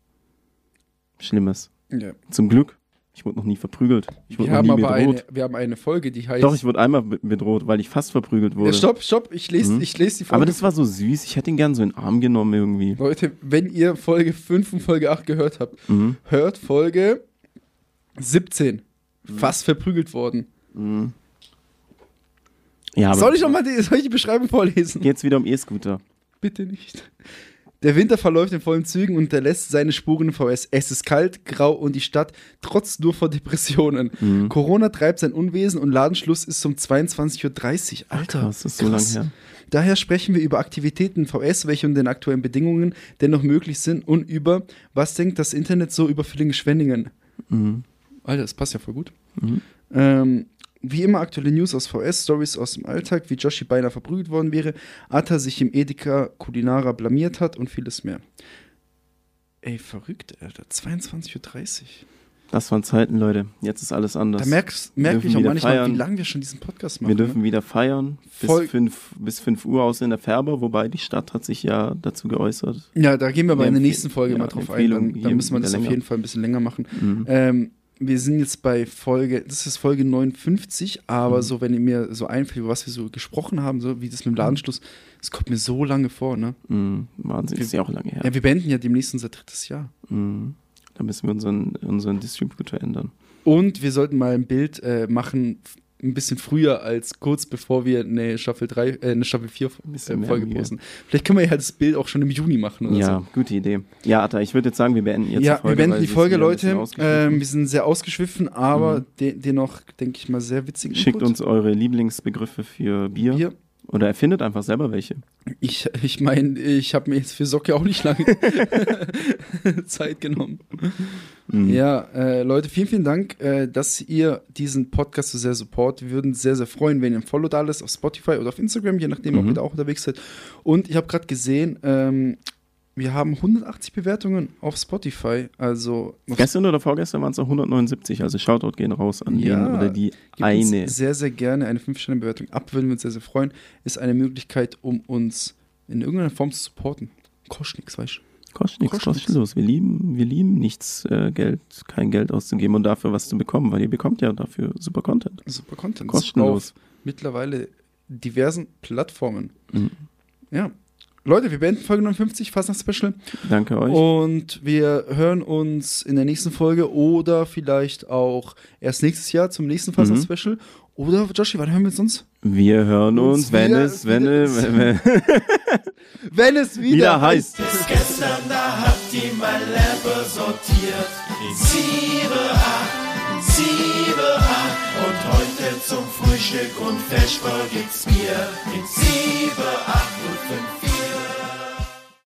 Schlimmes. Ja. Zum Glück. Ich wurde noch nie verprügelt. Ich wurde Wir noch haben nie aber bedroht. eine, wir haben eine Folge, die heißt. Doch, ich wurde einmal be- bedroht, weil ich fast verprügelt wurde. Ja, stopp, stopp, ich lese, Mhm. ich lese die Folge. Aber das war so süß. Ich hätte ihn gern so in den Arm genommen irgendwie. Leute, wenn ihr Folge 5 und Folge 8 gehört habt, Mhm. hört Folge 17. Fast verprügelt worden. Mhm. Ja, soll ich noch mal die, soll ich die Beschreibung vorlesen? geht's wieder um E-Scooter. Bitte nicht. Der Winter verläuft in vollen Zügen und hinterlässt seine Spuren im VS. Es ist kalt, grau und die Stadt trotzt nur vor Depressionen. Mhm. Corona treibt sein Unwesen und Ladenschluss ist um 22.30 Uhr. Alter, Krass, das ist so lange her. Daher sprechen wir über Aktivitäten im VS, welche unter den aktuellen Bedingungen dennoch möglich sind und über, was denkt das Internet so über Villingen-Schwenningen. Mhm. Alter, das passt ja voll gut. Mhm. Ähm, wie immer aktuelle News aus VS, Stories aus dem Alltag, wie Joshi beinahe verprügelt worden wäre, Atta sich im Edeka Kulinara blamiert hat und vieles mehr. Ey, verrückt, Alter. 22.30 Uhr. Das waren Zeiten, Leute. Jetzt ist alles anders. Da merkst, merke ich auch manchmal, feiern. wie lange wir schon diesen Podcast machen. Wir dürfen ne? wieder feiern. Bis Voll- 5 bis fünf Uhr aus in der Färber, wobei die Stadt hat sich ja dazu geäußert. Ja, da gehen wir aber in der nächsten Folge ja, mal drauf ein. Empfehlung Dann, dann hier müssen wir das wieder auf länger. jeden Fall ein bisschen länger machen. Mhm. Ähm, wir sind jetzt bei Folge, das ist Folge 59, aber Mhm. so, wenn ihr mir so einfällt, über was wir so gesprochen haben, so wie das mit dem Ladenschluss, das kommt mir so lange vor, ne? Mhm. Wahnsinn, ist ja auch lange her. Ja, wir beenden ja demnächst unser drittes Jahr. Mhm. Da müssen wir unseren, unseren Distributor ändern. Und wir sollten mal ein Bild äh, machen, ein bisschen früher als kurz bevor wir eine Staffel 3, äh, eine Staffel 4 bisschen äh, Folge posten. Vielleicht können wir ja das Bild auch schon im Juni machen oder ja, so. gute Idee. Ja, Atta, ich würde jetzt sagen, wir beenden jetzt ja, die Folge. wir beenden die Folge, Leute. Ähm, wir sind sehr ausgeschwiffen, aber Mhm. de dennoch, denke ich mal, sehr witzig. Schickt uns eure Lieblingsbegriffe für Bier. Bier. Oder erfindet einfach selber welche. Ich ich meine, ich habe mir jetzt für Socke auch nicht lange Zeit genommen. Mhm. Ja, äh, Leute, vielen, vielen Dank, äh, dass ihr diesen Podcast so sehr support. Wir würden sehr, sehr freuen, wenn ihr ein Follow da lässt auf Spotify oder auf Instagram, je nachdem, ob Mhm. ihr da auch unterwegs seid. Und ich habe gerade gesehen, ähm, wir haben 180 Bewertungen auf Spotify. Also Gestern oder vorgestern waren es noch 179, also Shoutout gehen raus an den oder die eine. Uns sehr, sehr gerne eine 5-Sterne-Bewertung ab, würden wir uns sehr, sehr freuen. Ist eine Möglichkeit, um uns in irgendeiner Form zu supporten. Kostet nichts, weißt du? Kostet nichts, kostenlos. Wir lieben, wir lieben nichts, äh, Geld, kein Geld auszugeben und dafür was zu bekommen, weil ihr bekommt ja dafür super Content. Super Content. Kostenlos. Auf mittlerweile diversen Plattformen. Mhm. Ja. Leute, wir beenden Folge 59, Fastnacht Special. Danke euch. Und wir hören uns in der nächsten Folge oder vielleicht auch erst nächstes Jahr zum nächsten Fastnacht Mhm. Special. Oder, Joshi, wann hören wir uns sonst? Wir hören uns, Uns wenn wieder- es, wenn, wieder- es- wenn, wenn, Wenn es wieder, wieder heißt. Bis gestern, da habt ihr mein Leben sortiert. 7, 8, 7, 8. Und heute zum Frühstück und Vesper gibt's Bier. In 7, 8 und 5,